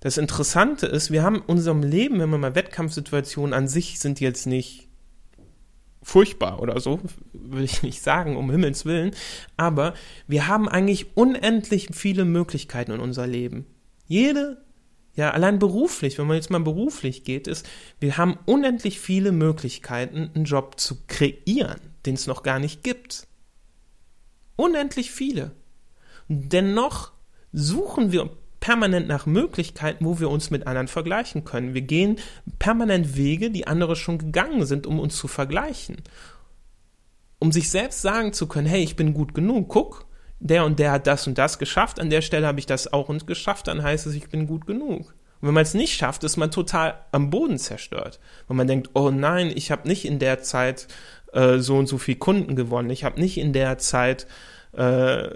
das Interessante ist, wir haben in unserem Leben, wenn wir mal Wettkampfsituationen an sich sind jetzt nicht furchtbar oder so, will ich nicht sagen, um Himmels Willen, aber wir haben eigentlich unendlich viele Möglichkeiten in unser Leben. Jede, ja, allein beruflich, wenn man jetzt mal beruflich geht, ist, wir haben unendlich viele Möglichkeiten, einen Job zu kreieren, den es noch gar nicht gibt. Unendlich viele. Dennoch suchen wir permanent nach Möglichkeiten, wo wir uns mit anderen vergleichen können. Wir gehen permanent Wege, die andere schon gegangen sind, um uns zu vergleichen. Um sich selbst sagen zu können, hey, ich bin gut genug, guck, der und der hat das und das geschafft, an der Stelle habe ich das auch und geschafft, dann heißt es, ich bin gut genug. Und wenn man es nicht schafft, ist man total am Boden zerstört. Wenn man denkt, oh nein, ich habe nicht in der Zeit äh, so und so viel Kunden gewonnen, ich habe nicht in der Zeit äh,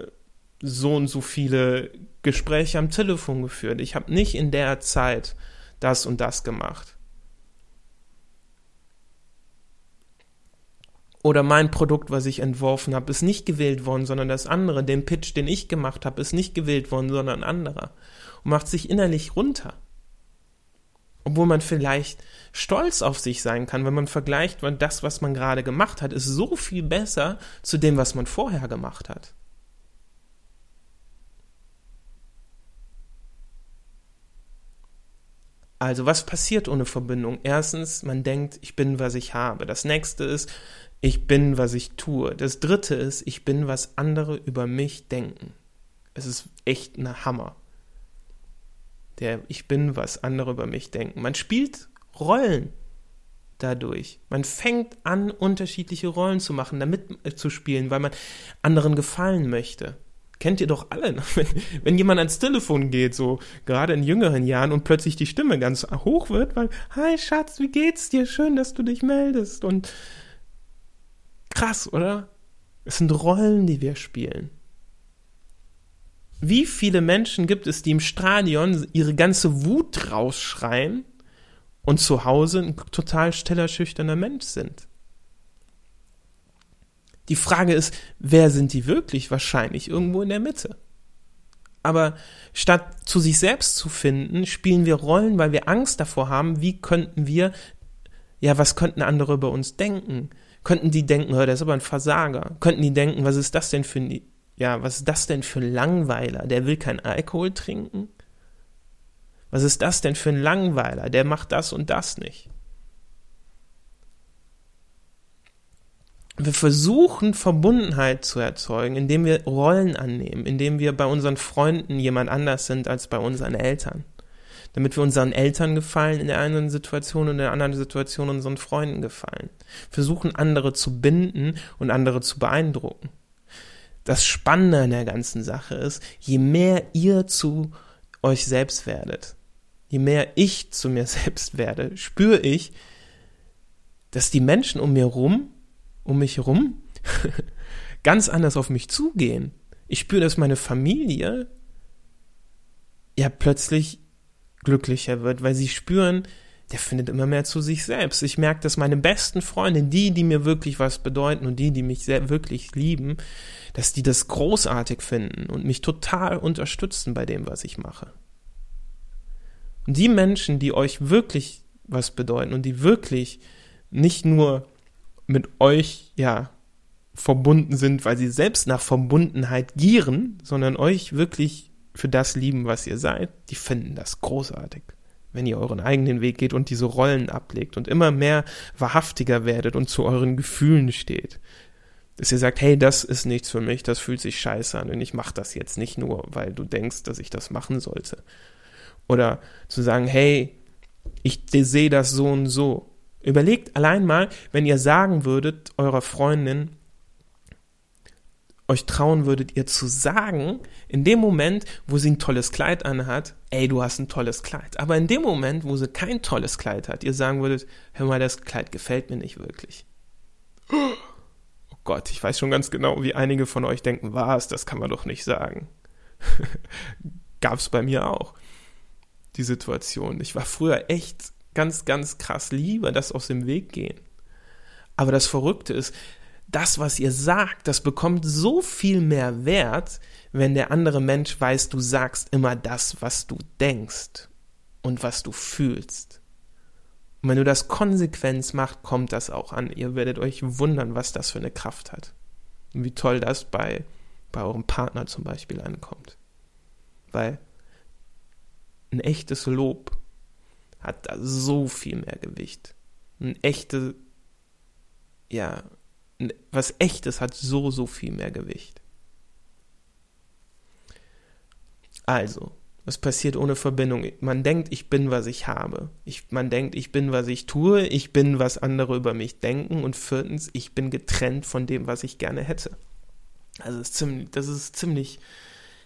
so und so viele Gespräche am Telefon geführt. Ich habe nicht in der Zeit das und das gemacht. Oder mein Produkt, was ich entworfen habe, ist nicht gewählt worden, sondern das andere. Den Pitch, den ich gemacht habe, ist nicht gewählt worden, sondern ein anderer. Und macht sich innerlich runter. Obwohl man vielleicht stolz auf sich sein kann, wenn man vergleicht, weil das, was man gerade gemacht hat, ist so viel besser zu dem, was man vorher gemacht hat. Also was passiert ohne Verbindung? Erstens, man denkt, ich bin, was ich habe. Das nächste ist, ich bin, was ich tue. Das dritte ist, ich bin, was andere über mich denken. Es ist echt ein Hammer. Der Ich bin, was andere über mich denken. Man spielt Rollen dadurch. Man fängt an, unterschiedliche Rollen zu machen, damit äh, zu spielen, weil man anderen gefallen möchte kennt ihr doch alle, ne? wenn, wenn jemand ans Telefon geht, so gerade in jüngeren Jahren und plötzlich die Stimme ganz hoch wird, weil, hi Schatz, wie geht's dir? Schön, dass du dich meldest. Und krass, oder? Es sind Rollen, die wir spielen. Wie viele Menschen gibt es, die im Stadion ihre ganze Wut rausschreien und zu Hause ein total stiller, schüchterner Mensch sind? Die Frage ist, wer sind die wirklich? Wahrscheinlich irgendwo in der Mitte. Aber statt zu sich selbst zu finden, spielen wir Rollen, weil wir Angst davor haben, wie könnten wir, ja, was könnten andere über uns denken? Könnten die denken, hör, der ist aber ein Versager. Könnten die denken, was ist das denn für ein, ja, was ist das denn für ein Langweiler? Der will kein Alkohol trinken? Was ist das denn für ein Langweiler? Der macht das und das nicht. wir versuchen Verbundenheit zu erzeugen, indem wir Rollen annehmen, indem wir bei unseren Freunden jemand anders sind als bei unseren Eltern. Damit wir unseren Eltern gefallen in der einen Situation und in der anderen Situation unseren Freunden gefallen. Versuchen andere zu binden und andere zu beeindrucken. Das Spannende an der ganzen Sache ist, je mehr ihr zu euch selbst werdet, je mehr ich zu mir selbst werde, spüre ich, dass die Menschen um mir rum um mich herum ganz anders auf mich zugehen. Ich spüre, dass meine Familie ja plötzlich glücklicher wird, weil sie spüren, der findet immer mehr zu sich selbst. Ich merke, dass meine besten Freunde, die, die mir wirklich was bedeuten und die, die mich sehr wirklich lieben, dass die das großartig finden und mich total unterstützen bei dem, was ich mache. Und die Menschen, die euch wirklich was bedeuten und die wirklich nicht nur mit euch ja verbunden sind, weil sie selbst nach Verbundenheit gieren, sondern euch wirklich für das lieben, was ihr seid, die finden das großartig. Wenn ihr euren eigenen Weg geht und diese Rollen ablegt und immer mehr wahrhaftiger werdet und zu euren Gefühlen steht. Dass ihr sagt, hey, das ist nichts für mich, das fühlt sich scheiße an und ich mache das jetzt nicht nur, weil du denkst, dass ich das machen sollte. Oder zu sagen, hey, ich sehe das so und so Überlegt allein mal, wenn ihr sagen würdet, eurer Freundin, euch trauen würdet, ihr zu sagen, in dem Moment, wo sie ein tolles Kleid anhat, ey, du hast ein tolles Kleid. Aber in dem Moment, wo sie kein tolles Kleid hat, ihr sagen würdet, hör mal, das Kleid gefällt mir nicht wirklich. Oh Gott, ich weiß schon ganz genau, wie einige von euch denken, was, das kann man doch nicht sagen. Gab's bei mir auch, die Situation. Ich war früher echt ganz, ganz krass lieber das aus dem Weg gehen. Aber das Verrückte ist, das, was ihr sagt, das bekommt so viel mehr Wert, wenn der andere Mensch weiß, du sagst immer das, was du denkst und was du fühlst. Und wenn du das konsequent machst, kommt das auch an. Ihr werdet euch wundern, was das für eine Kraft hat. Und wie toll das bei, bei eurem Partner zum Beispiel ankommt. Weil ein echtes Lob hat da so viel mehr Gewicht. Ein echte, ja, was echtes hat so, so viel mehr Gewicht. Also, was passiert ohne Verbindung? Man denkt, ich bin, was ich habe. Ich, man denkt, ich bin, was ich tue. Ich bin, was andere über mich denken. Und viertens, ich bin getrennt von dem, was ich gerne hätte. Also, das ist ziemlich, das ist ziemlich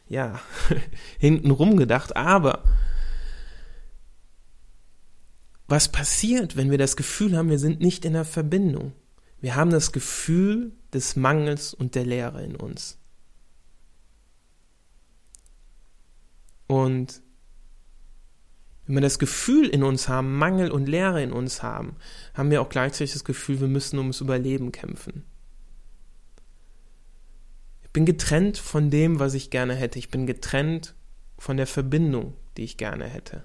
ja, hintenrum gedacht. Aber was passiert, wenn wir das Gefühl haben, wir sind nicht in der Verbindung? Wir haben das Gefühl des Mangels und der Leere in uns. Und wenn wir das Gefühl in uns haben, Mangel und Leere in uns haben, haben wir auch gleichzeitig das Gefühl, wir müssen ums Überleben kämpfen. Ich bin getrennt von dem, was ich gerne hätte. Ich bin getrennt von der Verbindung, die ich gerne hätte.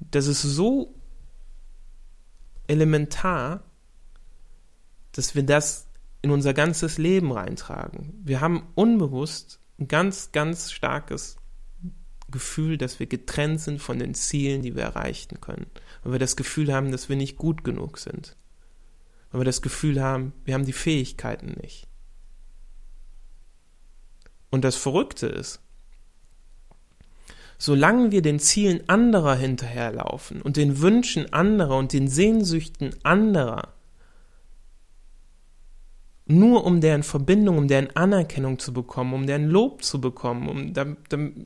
Das ist so elementar, dass wir das in unser ganzes Leben reintragen. Wir haben unbewusst ein ganz, ganz starkes Gefühl, dass wir getrennt sind von den Zielen, die wir erreichen können. Weil wir das Gefühl haben, dass wir nicht gut genug sind. Weil wir das Gefühl haben, wir haben die Fähigkeiten nicht. Und das Verrückte ist, solange wir den Zielen anderer hinterherlaufen und den Wünschen anderer und den Sehnsüchten anderer, nur um deren Verbindung, um deren Anerkennung zu bekommen, um deren Lob zu bekommen, um,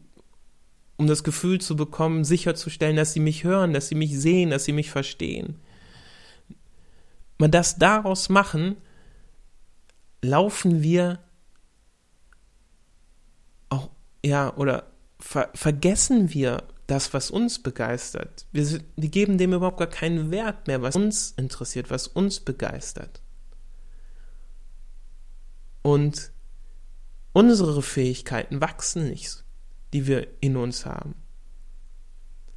um das Gefühl zu bekommen, sicherzustellen, dass sie mich hören, dass sie mich sehen, dass sie mich verstehen. Mal das daraus machen, laufen wir auch, ja, oder ver vergessen wir das, was uns begeistert. Wir, wir geben dem überhaupt gar keinen Wert mehr, was uns interessiert, was uns begeistert. Und unsere Fähigkeiten wachsen nicht. die wir in uns haben.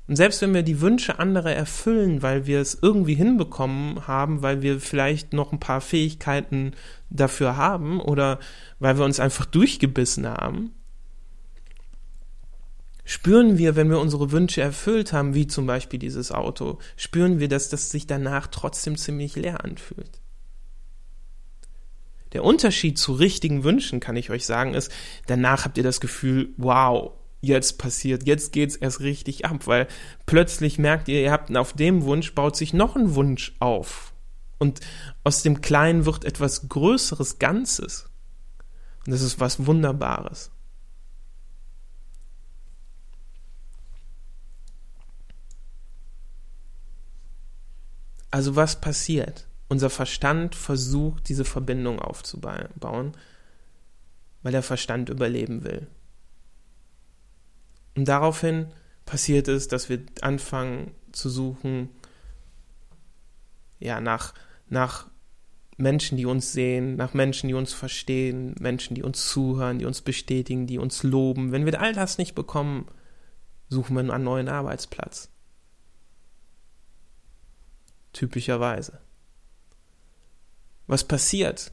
Und selbst wenn wir die Wünsche anderer erfüllen, weil wir es irgendwie hinbekommen haben, weil wir vielleicht noch ein paar Fähigkeiten dafür haben oder weil wir uns einfach durchgebissen haben, spüren wir, wenn wir unsere Wünsche erfüllt haben, wie zum Beispiel dieses Auto, spüren wir, dass das sich danach trotzdem ziemlich leer anfühlt. Der Unterschied zu richtigen Wünschen, kann ich euch sagen, ist, danach habt ihr das Gefühl, wow, jetzt passiert, jetzt geht's erst richtig ab, weil plötzlich merkt ihr, ihr habt auf dem Wunsch baut sich noch ein Wunsch auf. Und aus dem Kleinen wird etwas Größeres Ganzes. Und das ist was Wunderbares. Also was passiert? Unser Verstand versucht, diese Verbindung aufzubauen, weil der Verstand überleben will. Und daraufhin passiert es, dass wir anfangen zu suchen, ja, nach, nach Menschen, die uns sehen, nach Menschen, die uns verstehen, Menschen, die uns zuhören, die uns bestätigen, die uns loben. Wenn wir all das nicht bekommen, suchen wir einen neuen Arbeitsplatz. Typischerweise. Was passiert?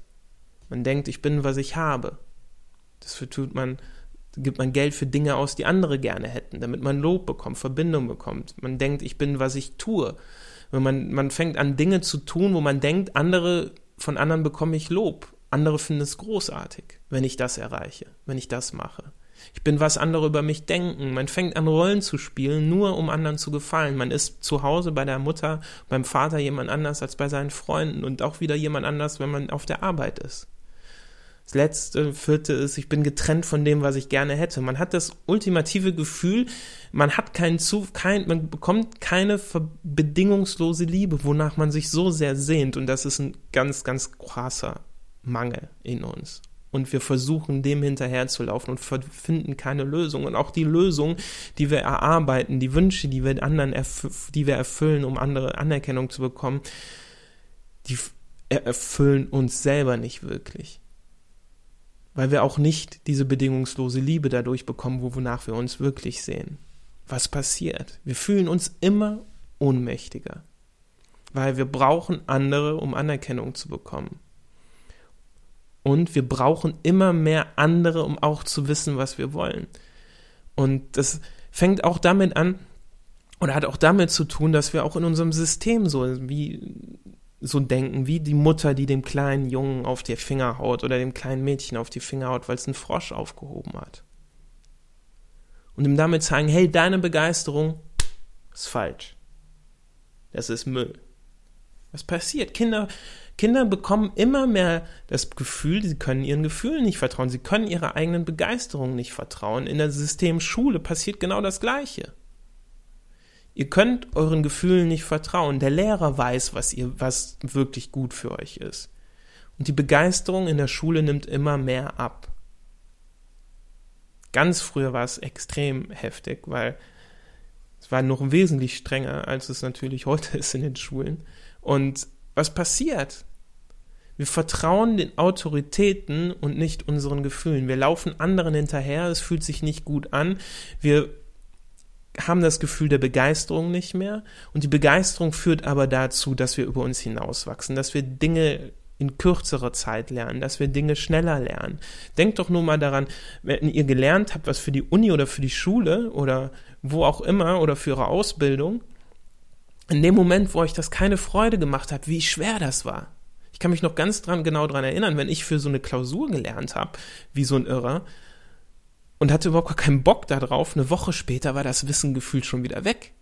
Man denkt, ich bin, was ich habe. Das tut man gibt man Geld für Dinge aus, die andere gerne hätten, damit man Lob bekommt, Verbindung bekommt. Man denkt, ich bin, was ich tue. Wenn man, man fängt an, Dinge zu tun, wo man denkt, andere, von anderen bekomme ich Lob. Andere finden es großartig, wenn ich das erreiche, wenn ich das mache. Ich bin, was andere über mich denken. Man fängt an, Rollen zu spielen, nur um anderen zu gefallen. Man ist zu Hause bei der Mutter, beim Vater jemand anders als bei seinen Freunden und auch wieder jemand anders, wenn man auf der Arbeit ist. Das letzte, vierte ist, ich bin getrennt von dem, was ich gerne hätte. Man hat das ultimative Gefühl, man hat keinen zu, kein, man bekommt keine bedingungslose Liebe, wonach man sich so sehr sehnt. Und das ist ein ganz, ganz krasser Mangel in uns. Und wir versuchen, dem hinterherzulaufen und finden keine Lösung. Und auch die Lösung, die wir erarbeiten, die Wünsche, die wir anderen, die wir erfüllen, um andere Anerkennung zu bekommen, die erfüllen uns selber nicht wirklich weil wir auch nicht diese bedingungslose Liebe dadurch bekommen, wonach wir uns wirklich sehen. Was passiert? Wir fühlen uns immer ohnmächtiger, weil wir brauchen andere, um Anerkennung zu bekommen. Und wir brauchen immer mehr andere, um auch zu wissen, was wir wollen. Und das fängt auch damit an, oder hat auch damit zu tun, dass wir auch in unserem System so wie so denken, wie die Mutter, die dem kleinen Jungen auf die Finger haut oder dem kleinen Mädchen auf die Finger haut, weil es einen Frosch aufgehoben hat. Und ihm damit zeigen, hey, deine Begeisterung ist falsch. Das ist Müll. Was passiert? Kinder, Kinder bekommen immer mehr das Gefühl, sie können ihren Gefühlen nicht vertrauen, sie können ihrer eigenen Begeisterung nicht vertrauen. In der Systemschule passiert genau das Gleiche. Ihr könnt euren Gefühlen nicht vertrauen. Der Lehrer weiß, was ihr, was wirklich gut für euch ist. Und die Begeisterung in der Schule nimmt immer mehr ab. Ganz früher war es extrem heftig, weil es war noch wesentlich strenger, als es natürlich heute ist in den Schulen. Und was passiert? Wir vertrauen den Autoritäten und nicht unseren Gefühlen. Wir laufen anderen hinterher, es fühlt sich nicht gut an. Wir haben das Gefühl der Begeisterung nicht mehr. Und die Begeisterung führt aber dazu, dass wir über uns hinauswachsen, dass wir Dinge in kürzerer Zeit lernen, dass wir Dinge schneller lernen. Denkt doch nur mal daran, wenn ihr gelernt habt, was für die Uni oder für die Schule oder wo auch immer oder für eure Ausbildung, in dem Moment, wo euch das keine Freude gemacht hat, wie schwer das war. Ich kann mich noch ganz dran, genau dran erinnern, wenn ich für so eine Klausur gelernt habe, wie so ein Irrer, und hatte überhaupt keinen Bock darauf. Eine Woche später war das Wissen gefühlt schon wieder weg.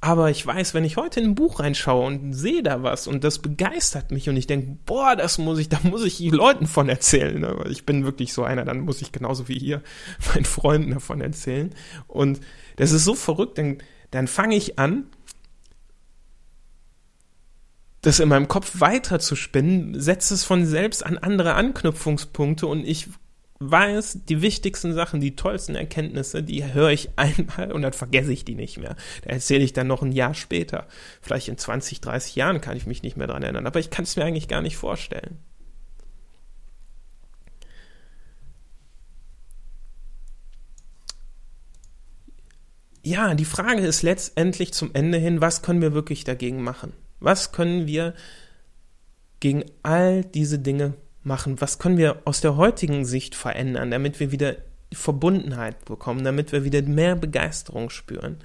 Aber ich weiß, wenn ich heute in ein Buch reinschaue und sehe da was und das begeistert mich und ich denke, boah, das muss ich, da muss ich Leuten von erzählen. Ne? Ich bin wirklich so einer, dann muss ich genauso wie ihr meinen Freunden davon erzählen. Und das ist so verrückt, dann, dann fange ich an, das in meinem Kopf weiter zu spinnen, setzt es von selbst an andere Anknüpfungspunkte und ich weiß, die wichtigsten Sachen, die tollsten Erkenntnisse, die höre ich einmal und dann vergesse ich die nicht mehr. Da erzähle ich dann noch ein Jahr später. Vielleicht in 20, 30 Jahren kann ich mich nicht mehr daran erinnern, aber ich kann es mir eigentlich gar nicht vorstellen. Ja, die Frage ist letztendlich zum Ende hin, was können wir wirklich dagegen machen? Was können wir gegen all diese Dinge machen? Was können wir aus der heutigen Sicht verändern, damit wir wieder Verbundenheit bekommen, damit wir wieder mehr Begeisterung spüren?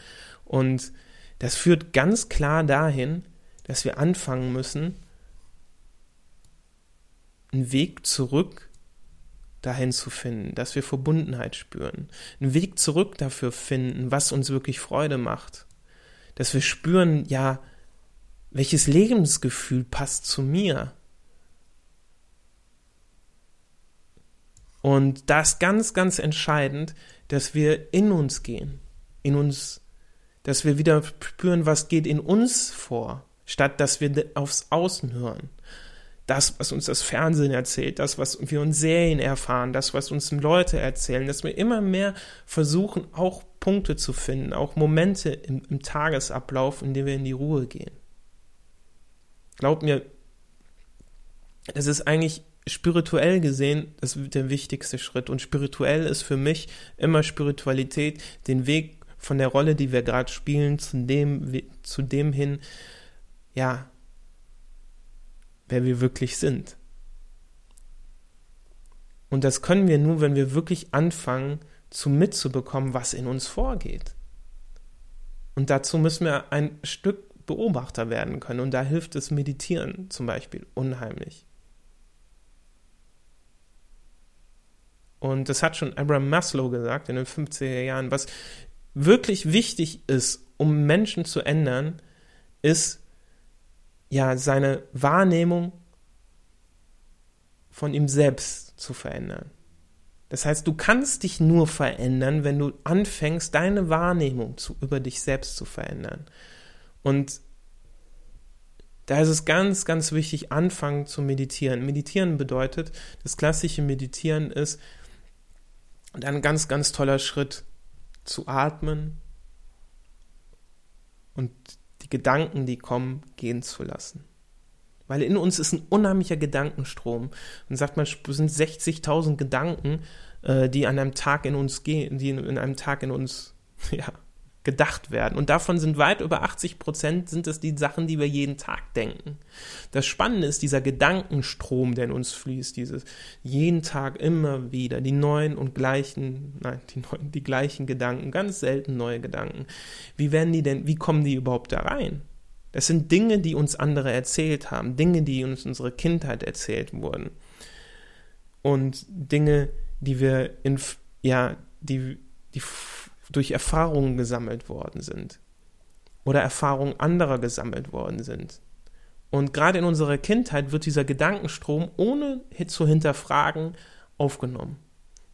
Und das führt ganz klar dahin, dass wir anfangen müssen, einen Weg zurück dahin zu finden, dass wir Verbundenheit spüren, einen Weg zurück dafür finden, was uns wirklich Freude macht, dass wir spüren, ja, welches Lebensgefühl passt zu mir. Und da ist ganz, ganz entscheidend, dass wir in uns gehen, in uns, dass wir wieder spüren, was geht in uns vor, statt dass wir aufs Außen hören das, was uns das Fernsehen erzählt, das, was wir uns Serien erfahren, das, was uns Leute erzählen, dass wir immer mehr versuchen, auch Punkte zu finden, auch Momente im, im Tagesablauf, in denen wir in die Ruhe gehen. Glaub mir, das ist eigentlich spirituell gesehen das der wichtigste Schritt. Und spirituell ist für mich immer Spiritualität, den Weg von der Rolle, die wir gerade spielen, zu dem, zu dem hin, ja, wer wir wirklich sind. Und das können wir nur, wenn wir wirklich anfangen, zu mitzubekommen, was in uns vorgeht. Und dazu müssen wir ein Stück Beobachter werden können. Und da hilft es Meditieren zum Beispiel unheimlich. Und das hat schon Abraham Maslow gesagt in den 50er Jahren. Was wirklich wichtig ist, um Menschen zu ändern, ist ja, seine Wahrnehmung von ihm selbst zu verändern. Das heißt, du kannst dich nur verändern, wenn du anfängst, deine Wahrnehmung zu, über dich selbst zu verändern. Und da ist es ganz, ganz wichtig, anfangen zu meditieren. Meditieren bedeutet, das klassische Meditieren ist und ein ganz, ganz toller Schritt zu atmen und die Gedanken, die kommen, gehen zu lassen. Weil in uns ist ein unheimlicher Gedankenstrom. Und sagt man, es sind 60.000 Gedanken, äh, die an einem Tag in uns gehen, die in einem Tag in uns, ja, gedacht werden. Und davon sind weit über 80 Prozent sind es die Sachen, die wir jeden Tag denken. Das Spannende ist dieser Gedankenstrom, der in uns fließt, dieses jeden Tag immer wieder die neuen und gleichen, nein, die neuen, die gleichen Gedanken, ganz selten neue Gedanken. Wie werden die denn, wie kommen die überhaupt da rein? Das sind Dinge, die uns andere erzählt haben, Dinge, die uns unsere Kindheit erzählt wurden. Und Dinge, die wir in, ja, die, die durch Erfahrungen gesammelt worden sind oder Erfahrungen anderer gesammelt worden sind. Und gerade in unserer Kindheit wird dieser Gedankenstrom ohne zu hinterfragen aufgenommen.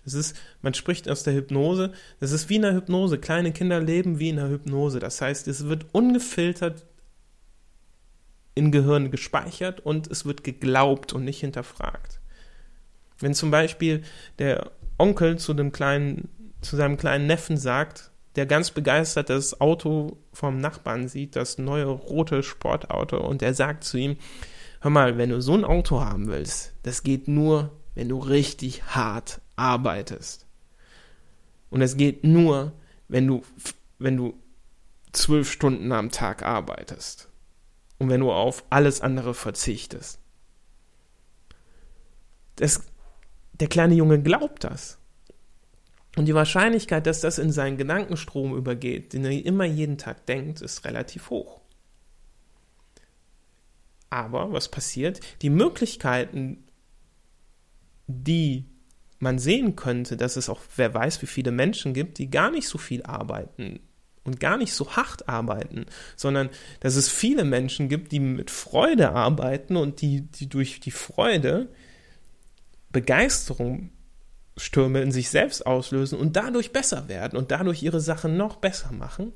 Das ist, man spricht aus der Hypnose, das ist wie in der Hypnose. Kleine Kinder leben wie in der Hypnose. Das heißt, es wird ungefiltert in Gehirn gespeichert und es wird geglaubt und nicht hinterfragt. Wenn zum Beispiel der Onkel zu dem kleinen zu seinem kleinen Neffen sagt, der ganz begeistert das Auto vom Nachbarn sieht, das neue rote Sportauto, und er sagt zu ihm, hör mal, wenn du so ein Auto haben willst, das geht nur, wenn du richtig hart arbeitest. Und es geht nur, wenn du, wenn du zwölf Stunden am Tag arbeitest. Und wenn du auf alles andere verzichtest. Das, der kleine Junge glaubt das. Und die Wahrscheinlichkeit, dass das in seinen Gedankenstrom übergeht, den er immer jeden Tag denkt, ist relativ hoch. Aber was passiert? Die Möglichkeiten, die man sehen könnte, dass es auch, wer weiß, wie viele Menschen gibt, die gar nicht so viel arbeiten und gar nicht so hart arbeiten, sondern dass es viele Menschen gibt, die mit Freude arbeiten und die, die durch die Freude Begeisterung Stürme in sich selbst auslösen und dadurch besser werden und dadurch ihre Sachen noch besser machen,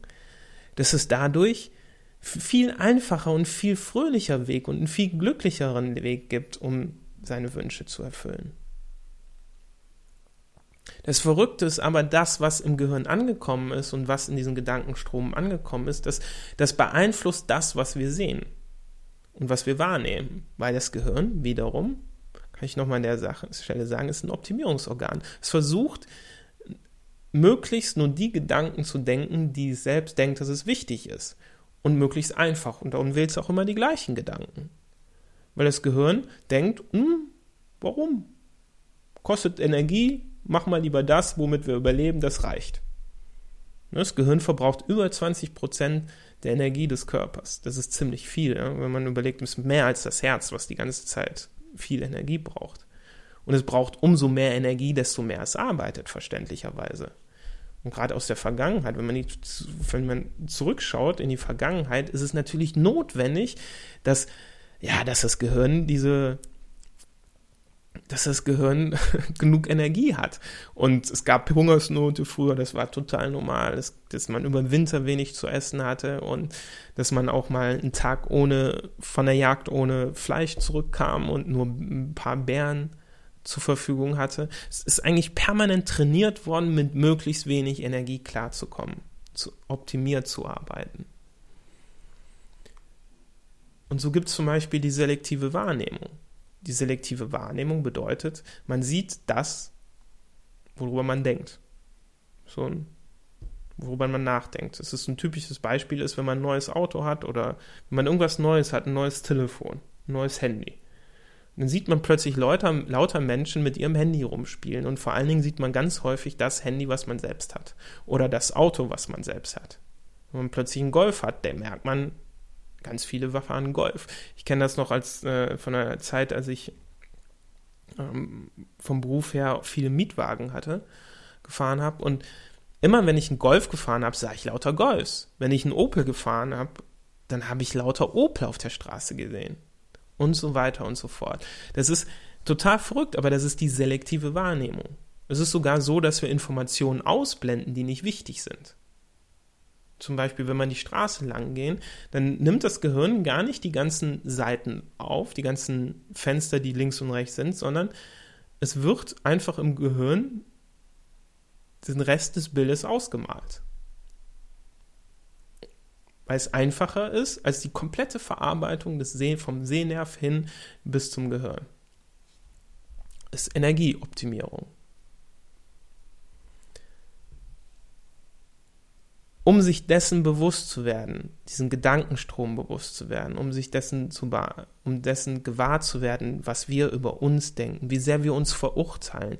dass es dadurch viel einfacher und viel fröhlicher Weg und einen viel glücklicheren Weg gibt, um seine Wünsche zu erfüllen. Das Verrückte ist aber das, was im Gehirn angekommen ist und was in diesen Gedankenstrom angekommen ist, das, das beeinflusst das, was wir sehen und was wir wahrnehmen, weil das Gehirn wiederum kann ich nochmal an der Sache, Stelle sagen, ist ein Optimierungsorgan. Es versucht, möglichst nur die Gedanken zu denken, die es selbst denkt, dass es wichtig ist. Und möglichst einfach. Und darum wählst du auch immer die gleichen Gedanken. Weil das Gehirn denkt, hm, warum? Kostet Energie, mach mal lieber das, womit wir überleben, das reicht. Ne, das Gehirn verbraucht über 20 Prozent der Energie des Körpers. Das ist ziemlich viel, wenn man überlegt, es ist mehr als das Herz, was die ganze Zeit viel Energie braucht. Und es braucht umso mehr Energie, desto mehr es arbeitet, verständlicherweise. Und gerade aus der Vergangenheit, wenn man, die, wenn man zurückschaut in die Vergangenheit, ist es natürlich notwendig, dass, ja, dass das Gehirn diese dass das Gehirn genug Energie hat. Und es gab Hungersnote früher, das war total normal, dass, dass, man über den Winter wenig zu essen hatte und dass man auch mal einen Tag ohne, von der Jagd ohne Fleisch zurückkam und nur ein paar Beeren zur Verfügung hatte. Es ist eigentlich permanent trainiert worden, mit möglichst wenig Energie klarzukommen, zu, optimiert zu arbeiten. Und so gibt es zum Beispiel die selektive Wahrnehmung die selektive Wahrnehmung bedeutet, man sieht das, worüber man denkt. So ein, worüber man nachdenkt. Das ist ein typisches Beispiel, ist, wenn man ein neues Auto hat oder wenn man irgendwas Neues hat, ein neues Telefon, ein neues Handy. dann sieht man plötzlich lauter, lauter Menschen mit ihrem Handy rumspielen und vor allen Dingen sieht man ganz häufig das Handy, was man selbst hat oder das Auto, was man selbst hat. Wenn man plötzlich einen Golf hat, dann merkt man, ganz viele fahren Golf. Ich kenne das noch als äh, von einer Zeit, als ich ähm, vom Beruf her viele Mietwagen hatte, gefahren habe. Und immer wenn ich einen Golf gefahren habe, sah ich lauter Golfs. Wenn ich einen Opel gefahren habe, dann habe ich lauter Opel auf der Straße gesehen. Und so weiter und so fort. Das ist total verrückt, aber das ist die selektive Wahrnehmung. Es ist sogar so, dass wir Informationen ausblenden, die nicht wichtig sind zum Beispiel, wenn man die Straße lang gehen, dann nimmt das Gehirn gar nicht die ganzen Seiten auf, die ganzen Fenster, die links und rechts sind, sondern es wird einfach im Gehirn den Rest des Bildes ausgemalt. Weil es einfacher ist als die komplette Verarbeitung des Seh vom Sehnerv hin bis zum Gehirn. Das ist Energieoptimierung. Um sich dessen bewusst zu werden, diesen Gedankenstrom bewusst zu werden, um sich dessen zu um dessen gewahr zu werden, was wir über uns denken, wie sehr wir uns verurteilen.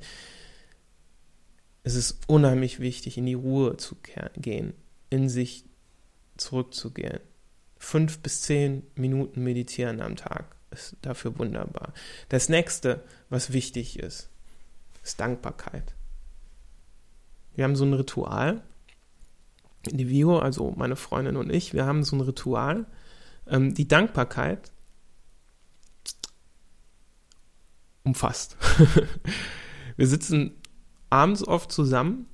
Es ist unheimlich wichtig, in die Ruhe zu gehen, in sich zurückzugehen. Fünf bis zehn Minuten meditieren am Tag ist dafür wunderbar. Das nächste, was wichtig ist, ist Dankbarkeit. Wir haben so ein Ritual, die Vio, also meine Freundin und ich, wir haben so ein Ritual. Ähm, die Dankbarkeit umfasst. wir sitzen abends oft zusammen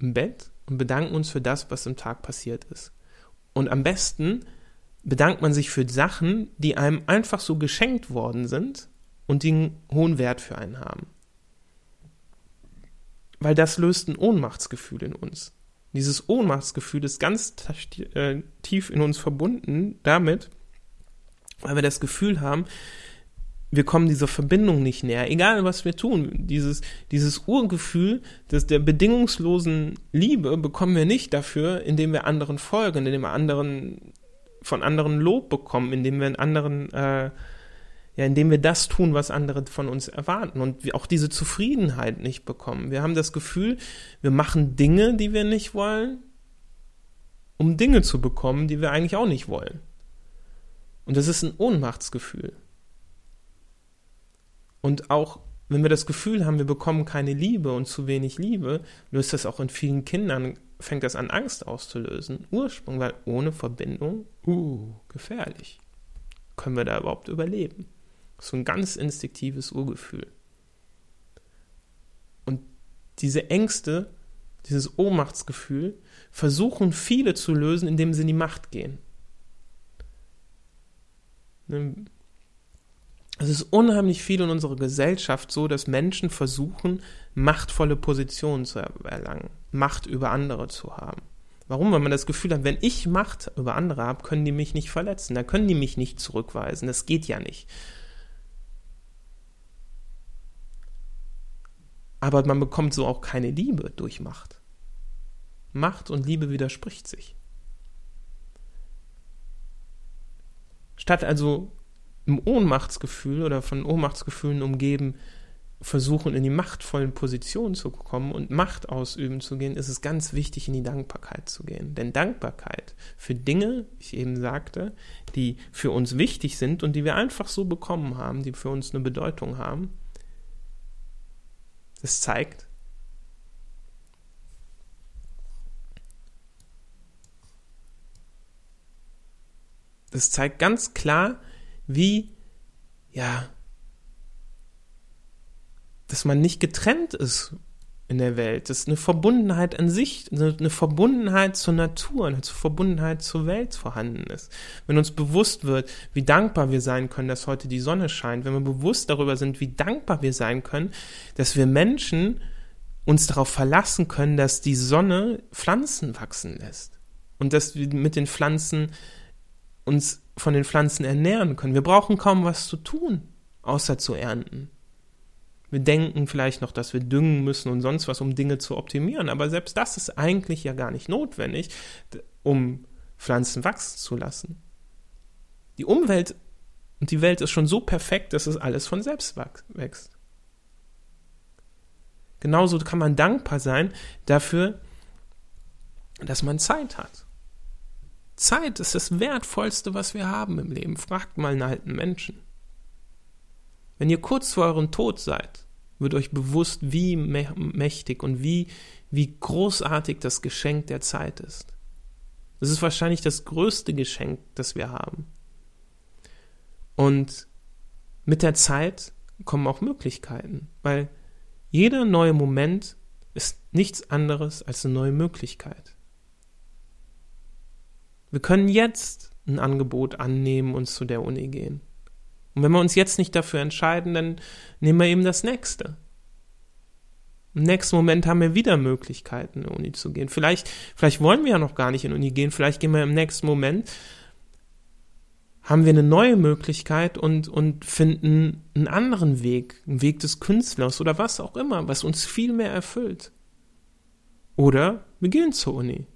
im Bett und bedanken uns für das, was im Tag passiert ist. Und am besten bedankt man sich für Sachen, die einem einfach so geschenkt worden sind und die einen hohen Wert für einen haben. Weil das löst ein Ohnmachtsgefühl in uns. Dieses Ohnmachtsgefühl ist ganz äh, tief in uns verbunden damit, weil wir das Gefühl haben, wir kommen dieser Verbindung nicht näher, egal was wir tun. Dieses, dieses Urgefühl des, der bedingungslosen Liebe bekommen wir nicht dafür, indem wir anderen folgen, indem wir anderen, von anderen Lob bekommen, indem wir anderen äh, ja, indem wir das tun, was andere von uns erwarten und auch diese Zufriedenheit nicht bekommen. Wir haben das Gefühl, wir machen Dinge, die wir nicht wollen, um Dinge zu bekommen, die wir eigentlich auch nicht wollen. Und das ist ein Ohnmachtsgefühl. Und auch wenn wir das Gefühl haben, wir bekommen keine Liebe und zu wenig Liebe, löst das auch in vielen Kindern, fängt das an Angst auszulösen. Ursprung, weil ohne Verbindung, uh, gefährlich. Können wir da überhaupt überleben? So ein ganz instinktives Urgefühl. Und diese Ängste, dieses Ohnmachtsgefühl, versuchen viele zu lösen, indem sie in die Macht gehen. Ne? Es ist unheimlich viel in unserer Gesellschaft so, dass Menschen versuchen, machtvolle Positionen zu erlangen, Macht über andere zu haben. Warum? Weil man das Gefühl hat, wenn ich Macht über andere habe, können die mich nicht verletzen, dann können die mich nicht zurückweisen. Das geht ja nicht. Aber man bekommt so auch keine Liebe durch Macht. Macht und Liebe widerspricht sich. Statt also im Ohnmachtsgefühl oder von Ohnmachtsgefühlen umgeben, versuchen, in die machtvollen Positionen zu kommen und Macht ausüben zu gehen, ist es ganz wichtig, in die Dankbarkeit zu gehen. Denn Dankbarkeit für Dinge, wie ich eben sagte, die für uns wichtig sind und die wir einfach so bekommen haben, die für uns eine Bedeutung haben, das zeigt, das zeigt ganz klar, wie, ja, dass man nicht getrennt ist in der Welt. Das ist eine Verbundenheit an sich, eine Verbundenheit zur Natur, eine Verbundenheit zur Welt vorhanden ist. Wenn uns bewusst wird, wie dankbar wir sein können, dass heute die Sonne scheint, wenn wir bewusst darüber sind, wie dankbar wir sein können, dass wir Menschen uns darauf verlassen können, dass die Sonne Pflanzen wachsen lässt und dass wir mit den Pflanzen uns von den Pflanzen ernähren können. Wir brauchen kaum was zu tun, außer zu ernten. Wir denken vielleicht noch, dass wir düngen müssen und sonst was, um Dinge zu optimieren. Aber selbst das ist eigentlich ja gar nicht notwendig, um Pflanzen wachsen zu lassen. Die Umwelt und die Welt ist schon so perfekt, dass es alles von selbst wächst. Genauso kann man dankbar sein dafür, dass man Zeit hat. Zeit ist das Wertvollste, was wir haben im Leben. Fragt mal einen alten Menschen. Wenn ihr kurz vor eurem Tod seid, wird euch bewusst, wie mächtig und wie, wie großartig das Geschenk der Zeit ist. Es ist wahrscheinlich das größte Geschenk, das wir haben. Und mit der Zeit kommen auch Möglichkeiten, weil jeder neue Moment ist nichts anderes als eine neue Möglichkeit. Wir können jetzt ein Angebot annehmen und zu der Uni gehen. Und wenn wir uns jetzt nicht dafür entscheiden, dann nehmen wir eben das nächste. Im nächsten Moment haben wir wieder Möglichkeiten, in die Uni zu gehen. Vielleicht, vielleicht wollen wir ja noch gar nicht in die Uni gehen, vielleicht gehen wir im nächsten Moment, haben wir eine neue Möglichkeit und, und finden einen anderen Weg, einen Weg des Künstlers oder was auch immer, was uns viel mehr erfüllt. Oder wir gehen zur Uni.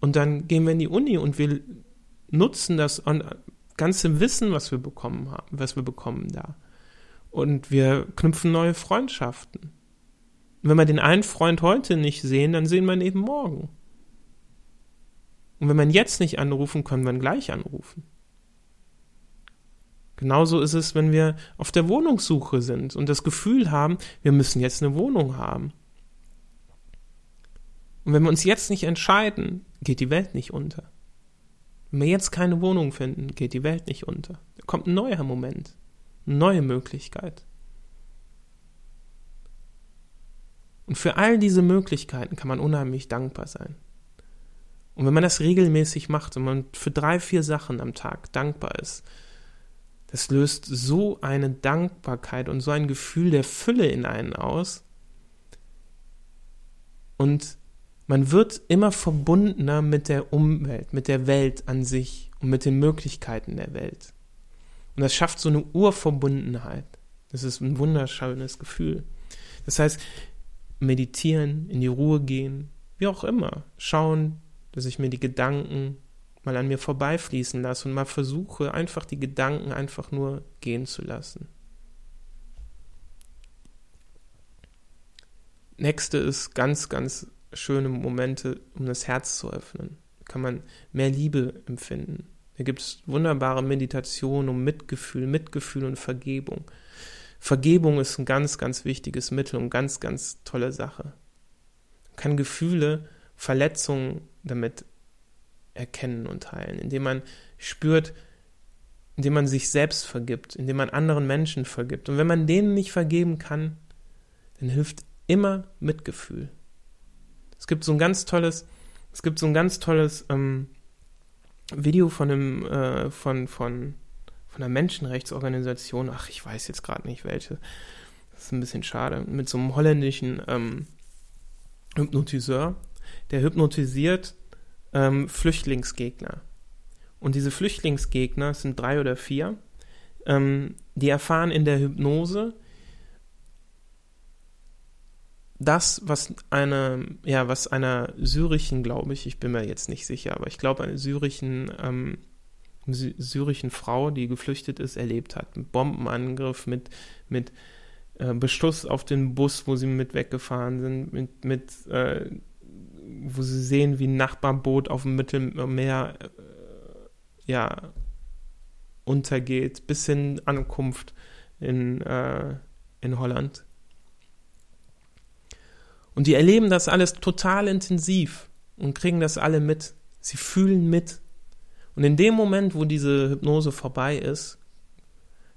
Und dann gehen wir in die Uni und wir nutzen das ganze Wissen, was wir bekommen haben, was wir bekommen da. Und wir knüpfen neue Freundschaften. Und wenn wir den einen Freund heute nicht sehen, dann sehen wir ihn eben morgen. Und wenn wir ihn jetzt nicht anrufen, können wir ihn gleich anrufen. Genauso ist es, wenn wir auf der Wohnungssuche sind und das Gefühl haben, wir müssen jetzt eine Wohnung haben. Und wenn wir uns jetzt nicht entscheiden, geht die Welt nicht unter. Wenn wir jetzt keine Wohnung finden, geht die Welt nicht unter. Da kommt ein neuer Moment, eine neue Möglichkeit. Und für all diese Möglichkeiten kann man unheimlich dankbar sein. Und wenn man das regelmäßig macht und man für drei, vier Sachen am Tag dankbar ist, das löst so eine Dankbarkeit und so ein Gefühl der Fülle in einen aus. Und man wird immer verbundener mit der Umwelt, mit der Welt an sich und mit den Möglichkeiten der Welt. Und das schafft so eine Urverbundenheit. Das ist ein wunderschönes Gefühl. Das heißt, meditieren, in die Ruhe gehen, wie auch immer, schauen, dass ich mir die Gedanken mal an mir vorbeifließen lasse und mal versuche, einfach die Gedanken einfach nur gehen zu lassen. Nächste ist ganz, ganz schöne Momente, um das Herz zu öffnen. Da kann man mehr Liebe empfinden. Da gibt es wunderbare Meditationen um Mitgefühl, Mitgefühl und Vergebung. Vergebung ist ein ganz, ganz wichtiges Mittel und ganz, ganz tolle Sache. Man kann Gefühle, Verletzungen damit erkennen und heilen, indem man spürt, indem man sich selbst vergibt, indem man anderen Menschen vergibt. Und wenn man denen nicht vergeben kann, dann hilft immer Mitgefühl. Es gibt so ein ganz tolles, es gibt so ein ganz tolles ähm, Video von einem, äh, von, von, von einer Menschenrechtsorganisation, ach, ich weiß jetzt gerade nicht welche. Das ist ein bisschen schade. Mit so einem holländischen ähm, Hypnotiseur, der hypnotisiert ähm, Flüchtlingsgegner. Und diese Flüchtlingsgegner sind drei oder vier, ähm, die erfahren in der Hypnose, das, was eine, ja, was einer syrischen, glaube ich, ich bin mir jetzt nicht sicher, aber ich glaube, eine syrischen, ähm, syrischen Frau, die geflüchtet ist, erlebt hat. Mit Bombenangriff, mit, mit äh, Beschuss auf den Bus, wo sie mit weggefahren sind, mit, mit äh, wo sie sehen, wie ein Nachbarboot auf dem Mittelmeer äh, ja, untergeht, bis hin Ankunft in, äh, in Holland. Und die erleben das alles total intensiv und kriegen das alle mit. Sie fühlen mit. Und in dem Moment, wo diese Hypnose vorbei ist,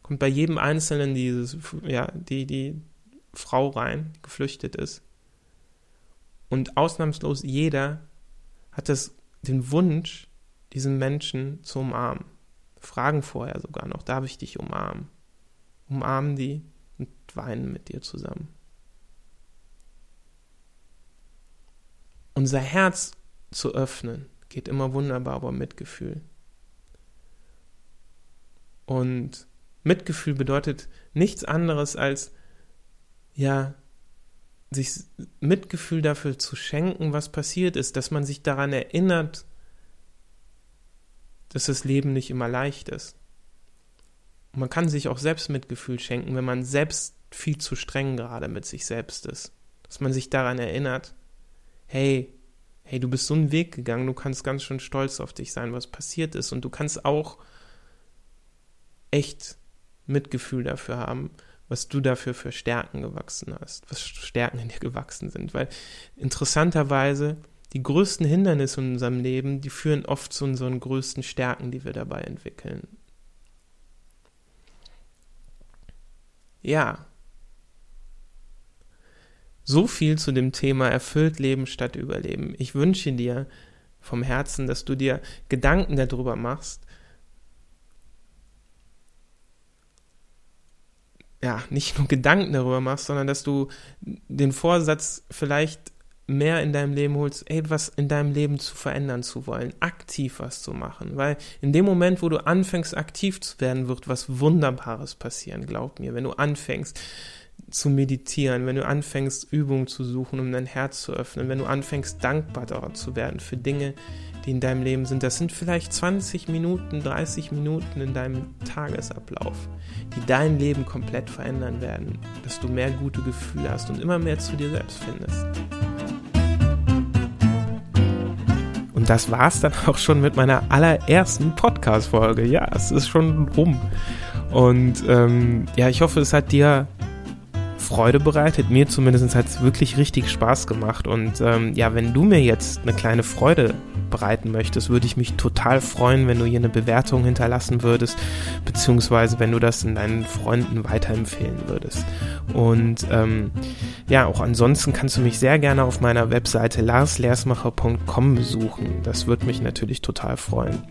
kommt bei jedem Einzelnen dieses, ja, die, die Frau rein, die geflüchtet ist. Und ausnahmslos jeder hat das, den Wunsch, diesen Menschen zu umarmen. Fragen vorher sogar noch, darf ich dich umarmen? Umarmen die und weinen mit dir zusammen. Unser Herz zu öffnen geht immer wunderbar über Mitgefühl. Und Mitgefühl bedeutet nichts anderes als, ja, sich Mitgefühl dafür zu schenken, was passiert ist, dass man sich daran erinnert, dass das Leben nicht immer leicht ist. Und man kann sich auch selbst Mitgefühl schenken, wenn man selbst viel zu streng gerade mit sich selbst ist. Dass man sich daran erinnert, hey, hey, du bist so einen Weg gegangen, du kannst ganz schön stolz auf dich sein, was passiert ist. Und du kannst auch echt Mitgefühl dafür haben, was du dafür für Stärken gewachsen hast, was Stärken in dir gewachsen sind. Weil interessanterweise die größten Hindernisse in unserem Leben, die führen oft zu unseren größten Stärken, die wir dabei entwickeln. Ja. So viel zu dem Thema erfüllt Leben statt Überleben. Ich wünsche dir vom Herzen, dass du dir Gedanken darüber machst, ja, nicht nur Gedanken darüber machst, sondern dass du den Vorsatz vielleicht mehr in deinem Leben holst, ey, was in deinem Leben zu verändern zu wollen, aktiv was zu machen. Weil in dem Moment, wo du anfängst, aktiv zu werden, wird was Wunderbares passieren, glaub mir. Wenn du anfängst zu meditieren, wenn du anfängst, Übungen zu suchen, um dein Herz zu öffnen, wenn du anfängst, dankbar zu werden für Dinge, die in deinem Leben sind. Das sind vielleicht 20 Minuten, 30 Minuten in deinem Tagesablauf, die dein Leben komplett verändern werden, dass du mehr gute Gefühle hast und immer mehr zu dir selbst findest. Und das war's dann auch schon mit meiner allerersten Podcast-Folge. Ja, es ist schon rum. Und ähm, ja, ich hoffe, es hat dir Freude bereitet. Mir zumindest hat es wirklich richtig Spaß gemacht. Und ähm, ja, wenn du mir jetzt eine kleine Freude bereiten möchtest, würde ich mich total freuen, wenn du hier eine Bewertung hinterlassen würdest, beziehungsweise wenn du das in deinen Freunden weiterempfehlen würdest. Und ähm, ja, auch ansonsten kannst du mich sehr gerne auf meiner Webseite larslersmacher.com besuchen. Das würde mich natürlich total freuen.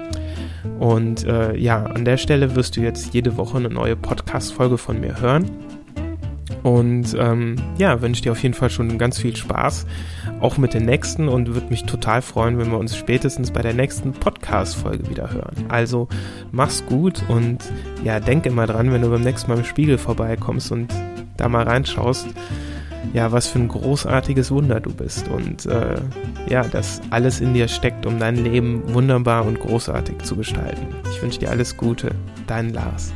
Und äh, ja, an der Stelle wirst du jetzt jede Woche eine neue Podcast-Folge von mir hören. Und ähm, ja, wünsche dir auf jeden Fall schon ganz viel Spaß, auch mit den nächsten und würde mich total freuen, wenn wir uns spätestens bei der nächsten Podcast-Folge wieder hören. Also mach's gut und ja, denk immer dran, wenn du beim nächsten Mal im Spiegel vorbeikommst und da mal reinschaust, ja, was für ein großartiges Wunder du bist und äh, ja, dass alles in dir steckt, um dein Leben wunderbar und großartig zu gestalten. Ich wünsche dir alles Gute, dein Lars.